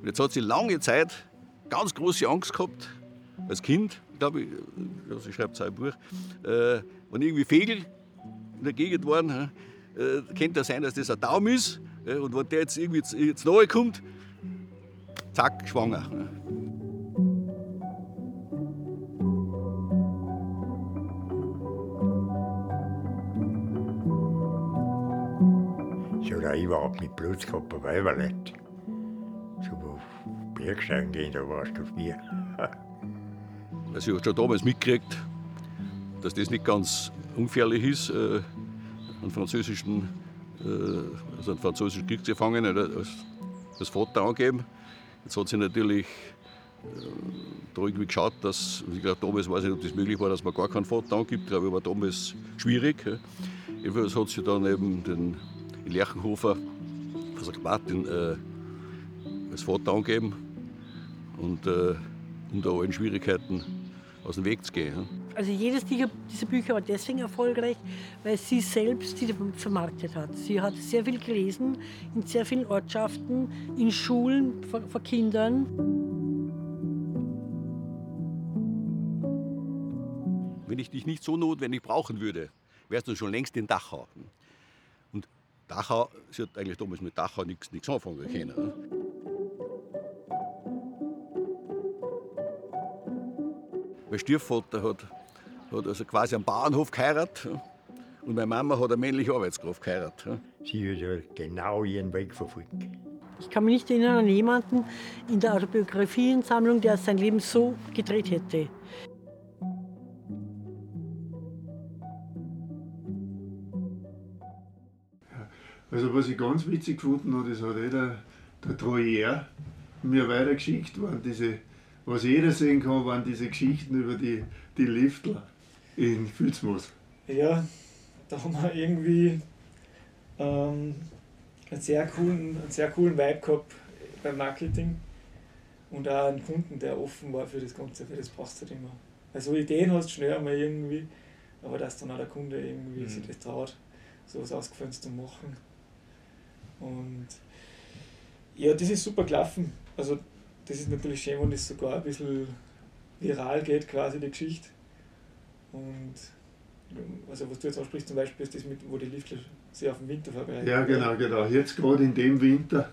Und jetzt hat sie lange Zeit ganz große Angst gehabt, als Kind, ich glaube, sie schreibt sein Buch, äh, wenn irgendwie Fegel in der Gegend waren, äh, könnte es sein, dass das ein Daum ist. Äh, und wenn der jetzt irgendwie jetzt nahe kommt, zack, schwanger. Oder überhaupt nicht Blut gehabt, aber Weiberleut. So, Bergsteigen gehen, da warst du mir. also [laughs] ich habe schon damals mitgekriegt, dass das nicht ganz ungefährlich ist, äh, einen französischen, äh, also einen französischen Kriegsgefangenen als, als Vater angeben. Jetzt hat sie natürlich äh, da irgendwie geschaut, dass, ich glaube, damals weiß ich nicht, ob das möglich war, dass man gar keinen Vater angibt, glaube ich, war damals schwierig. Jedenfalls hat sie dann eben den in Lerchenhofer St. Martin äh, als Vater angegeben und äh, um da allen Schwierigkeiten aus dem Weg zu gehen. Ja. Also jedes dieser Bücher war deswegen erfolgreich, weil sie selbst sie vermarktet hat. Sie hat sehr viel gelesen in sehr vielen Ortschaften, in Schulen vor, vor Kindern. Wenn ich dich nicht so notwendig brauchen würde, wärst du schon längst in Dachau. Dachau, sie hat eigentlich damals mit Dachau nichts anfangen können. Ne? Mein Stiefvater hat, hat also quasi am Bauernhof geheiratet und meine Mama hat eine männliche Arbeitskraft geheiratet. Sie hat ja genau ihren Weg verfolgt. Ich kann mich nicht erinnern an jemanden in der Autobiographiensammlung, der sein Leben so gedreht hätte. Also was ich ganz witzig gefunden habe, das hat eh der, der Troyer mir weitergeschickt, waren diese, was jeder sehen kann, waren diese Geschichten über die, die Liftler in Filzmoos. Ja, da haben wir irgendwie ähm, einen, sehr coolen, einen sehr coolen Vibe gehabt beim Marketing und auch einen Kunden, der offen war für das Ganze, für das passt halt immer. Also Ideen hast du schnell einmal irgendwie, aber dass dann auch der Kunde irgendwie Mhm. sich das traut, sowas Ausgefallenes zu machen. Und ja, das ist super gelaufen. Also das ist natürlich schön, wenn das sogar ein bisschen viral geht, quasi die Geschichte. Und also was du jetzt ansprichst, zum Beispiel ist das mit, wo die Liftler sich auf den Winter vorbereiten. Ja, genau, genau. Jetzt gerade in dem Winter.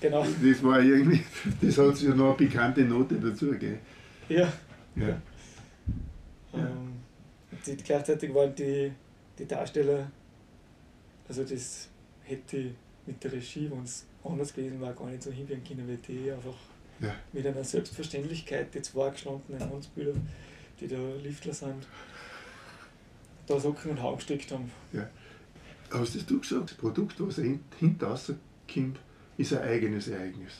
Genau. Das war irgendwie, das hat ja noch eine pikante Note dazu gegeben. Ja. Ja. Ähm, die, gleichzeitig waren die, die Darsteller, also das hätte mit der Regie, wenn es anders gewesen war, gar nicht so hinbiegen können, weil die einfach Ja. mit einer Selbstverständlichkeit, die zwei gestandenen Hansbilder, die da Liftler sind, da Socken und Haaren gesteckt haben. Ja. Hast das du gesagt? Das Produkt, was hin- hinten rauskommt, ist ein eigenes Ereignis.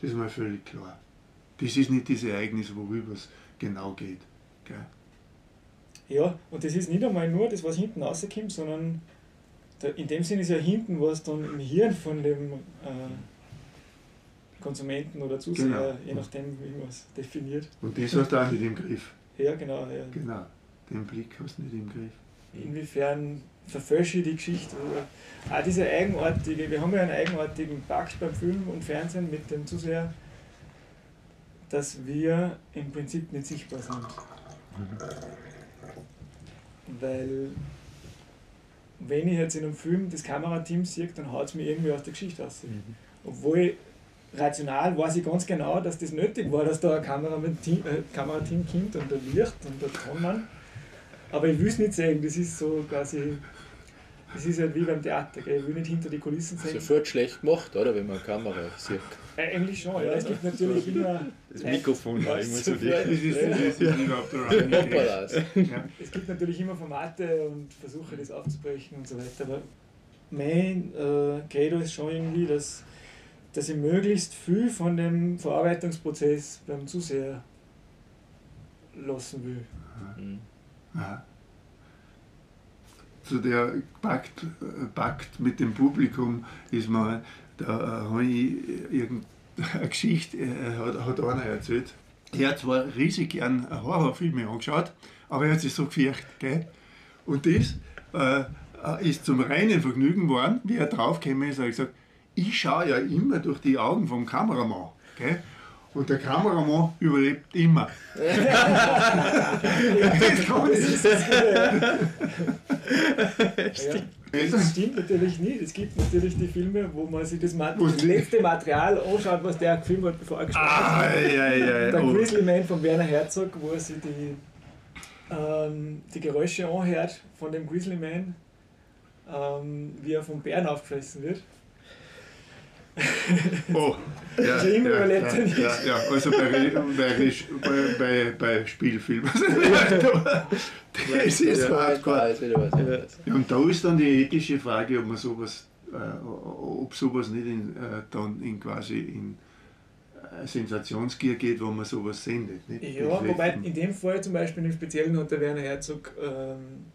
Das ist mir völlig klar. Das ist nicht das Ereignis, worüber es genau geht. Gell? Ja, und das ist nicht einmal nur das, was hinten rauskommt, sondern in dem Sinne ist ja hinten, was dann im Hirn von dem äh, Konsumenten oder Zuseher, Genau. je nachdem, wie man es definiert. Und das hast du auch nicht im Griff. Ja, genau. Ja. Genau. Den Blick hast du nicht im Griff. Inwiefern verfälsche ich die Geschichte? Oder auch diese eigenartige, wir haben ja einen eigenartigen Pakt beim Film und Fernsehen mit dem Zuseher, dass wir im Prinzip nicht sichtbar sind. Weil wenn ich jetzt in einem Film das Kamerateam sehe, dann haut es mir irgendwie aus der Geschichte aus. Obwohl rational weiß ich ganz genau, dass das nötig war, dass da ein Kamerateam, äh, Kamerateam kommt und ein Licht und ein Tonmann. Aber ich will es nicht sehen, das ist so quasi, das ist halt wie beim Theater, gell? ich will nicht hinter die Kulissen sehen. Sofort schlecht gemacht, oder? Wenn man eine Kamera sieht. Äh, eigentlich schon, ja. Es gibt natürlich immer. Das Mikrofon war immer so dicht. Das ist- überhaupt der. Es gibt natürlich immer Formate und Versuche, das aufzubrechen und so weiter. Aber mein äh, Credo ist schon irgendwie, dass, dass ich möglichst viel von dem Verarbeitungsprozess beim Zuseher lassen will. Aha. Zu der Pakt, äh, Pakt mit dem Publikum ist mir, da äh, habe ich irgendeine [laughs] Geschichte, äh, hat, hat einer erzählt. Er hat zwar riesig gern Horrorfilme angeschaut, aber er hat sich so gefürchtet. Gell? Und das äh, ist zum reinen Vergnügen geworden, wie er draufgekommen ist, hat er gesagt, ich schaue ja immer durch die Augen vom Kameramann. Gell? Und der Kameramann überlebt immer. [laughs] das kann ja. Stimmt. Ja, das stimmt natürlich nicht. Es gibt natürlich die Filme, wo man sich das, das letzte Material anschaut, was der gefilmt hat, bevor er gestorben Ah, ist. ja, ja, ja. Der Oh. Grizzly Man von Werner Herzog, wo er sich die, ähm, die Geräusche anhört von dem Grizzly Man, ähm, wie er vom Bären aufgefressen wird. Oh, ja, Also immer ja, überlebt er ja, nicht. ja, ja, also bei, bei, bei, bei, bei Spielfilmen. [laughs] das ist hardcore. Ja, und da ist dann die ethische Frage, ob man sowas, äh, ob sowas nicht in, äh, dann in quasi in äh, Sensationsgier geht, wo man sowas sendet. Nicht? Ja, wobei in dem Fall zum Beispiel im Speziellen hat der Werner Herzog ähm,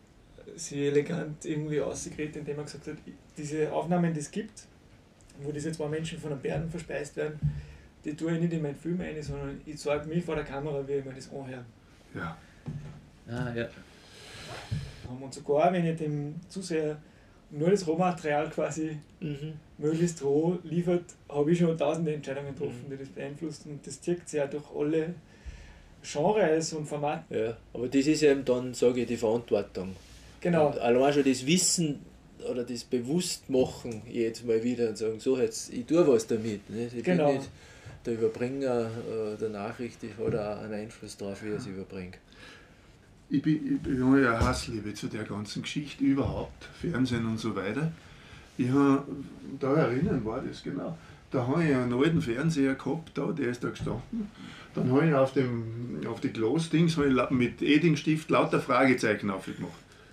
sie elegant irgendwie ausgeredet, indem er gesagt hat, diese Aufnahmen, die es gibt, wo diese zwei Menschen von einem Bären verspeist werden, die tue ich nicht in meinen Film ein, sondern ich zeige mich vor der Kamera, wie ich mir das anhöre. Ja. Ah, ja. Und sogar, wenn ich dem Zuseher nur das Rohmaterial quasi möglichst roh liefert, habe ich schon tausende Entscheidungen getroffen, die das beeinflussen. Und das zieht sich ja durch alle Genres und Formate. Ja, aber das ist eben dann, sage ich, die Verantwortung. Genau. Und allein schon das Wissen oder das Bewusstmachen jetzt mal wieder und sagen, so jetzt, ich tue was damit. Nicht? Ich Genau. bin nicht der Überbringer äh, der Nachricht, ich habe auch einen Einfluss darauf, wie ich es überbringe. Ich bin, ich bin habe ja eine Hassliebe zu der ganzen Geschichte überhaupt, Fernsehen und so weiter. Ich habe, da erinnern war das genau, da habe ich einen alten Fernseher gehabt, da, der ist da gestanden. Dann habe ich auf, dem, auf die ich la- mit Eddingstift lauter Fragezeichen aufgemacht.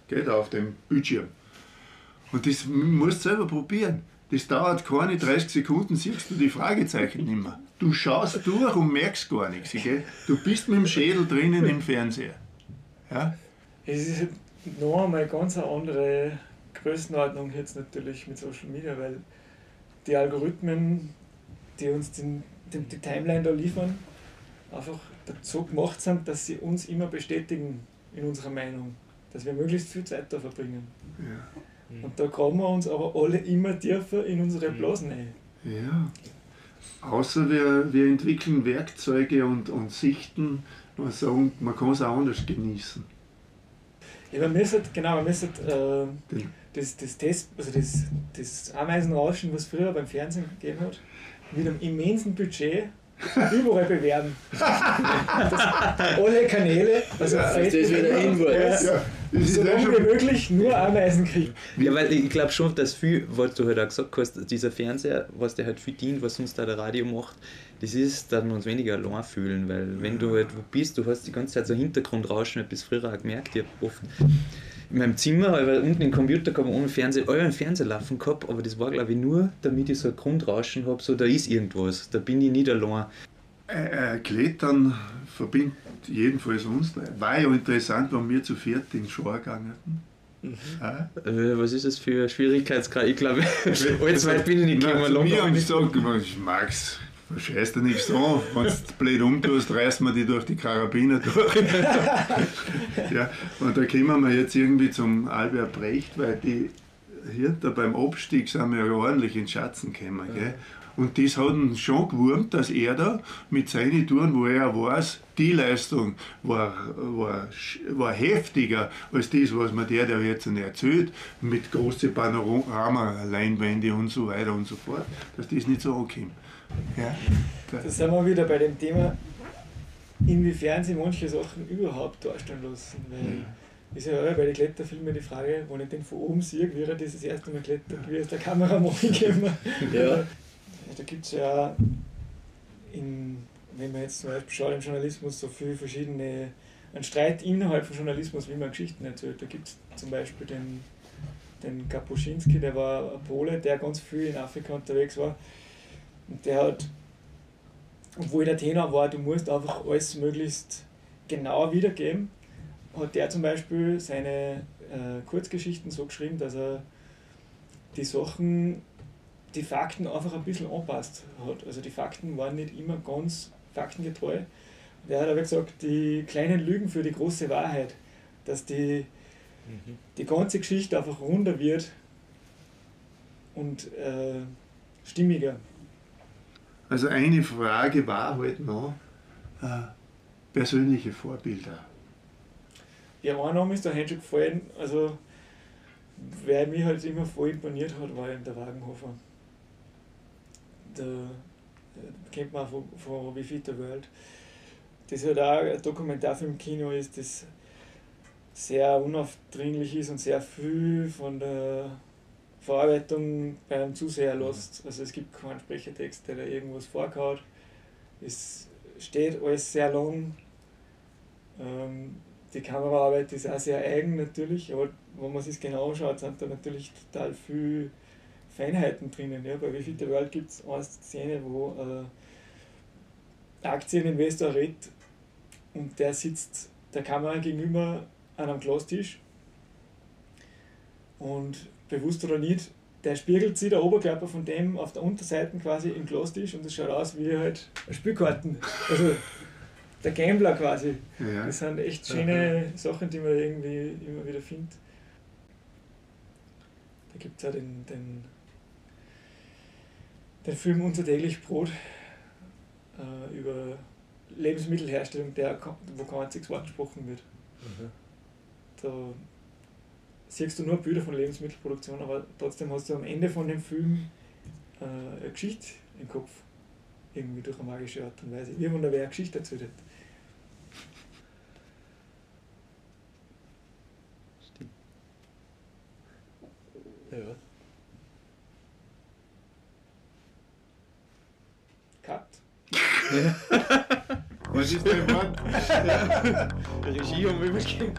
Geht auf dem Bildschirm. Und das musst du selber probieren. Das dauert keine 30 Sekunden, siehst du die Fragezeichen nicht mehr. Du schaust durch und merkst gar nichts. Gell? Du bist mit dem Schädel drinnen im Fernseher. Ja? Es ist noch einmal ganz eine andere Größenordnung jetzt natürlich mit Social Media, weil die Algorithmen, die uns den, den, die Timeline da liefern, einfach dazu gemacht sind, dass sie uns immer bestätigen in unserer Meinung, dass wir möglichst viel Zeit da verbringen. Ja. Und da graben wir uns aber alle immer tiefer in unsere Blasen ein. Ja. Außer wir, wir entwickeln Werkzeuge und, und Sichten, man sagen, man kann es auch anders genießen. Ja, man müsste, genau, man müsste äh, das, das Test, also das, das Ameisenrauschen, was es früher beim Fernsehen gegeben hat, mit einem immensen Budget [laughs] überall bewerben. das, [laughs] alle Kanäle, also Ja, das ist wieder Hinweis. Ja, das ist so lange wie möglich nur Ameisen kriegen. Ja, weil ich glaube schon, dass viel, was du halt auch gesagt hast, dieser Fernseher, was der halt viel dient, was uns da der Radio macht, das ist, dass wir uns weniger allein fühlen, weil wenn du halt wo bist, du hast die ganze Zeit so Hintergrundrauschen, bis früher auch gemerkt, ich habe oft in meinem Zimmer, weil unten im Computer gehabt, ohne Fernseher, alle einen Fernseher laufen gehabt, aber das war glaube ich nur, damit ich so ein Grundrauschen habe, so da ist irgendwas, da bin ich nicht allein. Äh, äh, Klettern verbindet jedenfalls uns. War ja interessant, wenn wir zu viert in den Schor gegangen sind. Äh, was ist das für ein Schwierigkeitsgrad? Ich glaube, [laughs] [laughs] allzu weit bin ich nicht gekommen. zu mir haben lange sie gesagt, Max, verscheiß dir nichts an. Wenn du blöd umtust, reißen wir die durch die Karabiner durch. [laughs] ja, und da kommen wir jetzt irgendwie zum Albert Brecht, weil die hier da beim Abstieg sind wir ja ordentlich in Schatzen gekommen. Gell? Und das hat ihn schon gewurmt, dass er da mit seinen Touren, wo er weiß, die Leistung war, war, war heftiger als das, was mir der, der jetzt erzählt, mit großen Panorama-Leinwände und so weiter und so fort, dass das nicht so ankommt. Ja, Da sind wir wieder bei dem Thema, inwiefern sie manche Sachen überhaupt darstellen lassen. Weil ist ja auch bei den Kletterfilmen die Frage, wenn ich den von oben sehe, wie er das das erste Mal klettert, wie ist der Kameramann [laughs] gekommen. Ja. Da gibt es ja in, wenn man jetzt zum Beispiel schaut im Journalismus, so viele verschiedene, einen Streit innerhalb von Journalismus, wie man Geschichten erzählt. Da gibt es zum Beispiel den, den Kapuschinski, der war ein Pole, der ganz viel in Afrika unterwegs war. Und der hat, obwohl der Tenor war, du musst einfach alles möglichst genau wiedergeben, hat der zum Beispiel seine äh, Kurzgeschichten so geschrieben, dass er die Sachen, die Fakten einfach ein bisschen anpasst hat. Also die Fakten waren nicht immer ganz faktengetreu. Der hat aber gesagt, die kleinen Lügen für die große Wahrheit, dass die, die ganze Geschichte einfach runder wird und äh, stimmiger. Also eine Frage war halt noch äh, persönliche Vorbilder. Ja, ein Name ist da schon gefallen, also wer mich halt immer voll imponiert hat, war eben der Wagenhofer. Der, der kennt man auch von, von Wie Fit the World. Das halt auch ein Dokumentarfilm Kino ist, das sehr unaufdringlich ist und sehr viel von der Verarbeitung beim Zuseher lässt. Also es gibt keinen Sprechertext, der da irgendwas vorkaut. Es steht alles sehr lang. Ähm, die Kameraarbeit ist auch sehr eigen natürlich, aber wenn man sich genau anschaut, sind da natürlich total viele Feinheiten drinnen. Ja. Bei Wie Fit the World gibt es eine Szene, wo äh, ein Aktieninvestor redet und der sitzt der Kamera gegenüber an einem Glastisch und bewusst oder nicht, der spiegelt sich der Oberkörper von dem auf der Unterseite quasi im Glastisch und es schaut aus wie halt Spielkarten. Also der Gambler quasi. Ja. Das sind echt schöne Sachen, die man irgendwie immer wieder findet. Da gibt es auch den, den, den Film Unser täglich Brot äh, über Lebensmittelherstellung, der, wo kein einziges Wort gesprochen wird. Da siehst du nur Bilder von Lebensmittelproduktion, aber trotzdem hast du am Ende von dem Film äh, eine Geschichte im Kopf. Irgendwie durch eine magische Art und Weise. Wie wer eine Geschichte erzählt hat. Ja. Cut. [laughs] [laughs] Was ist dein Wort? Regie um übergeben.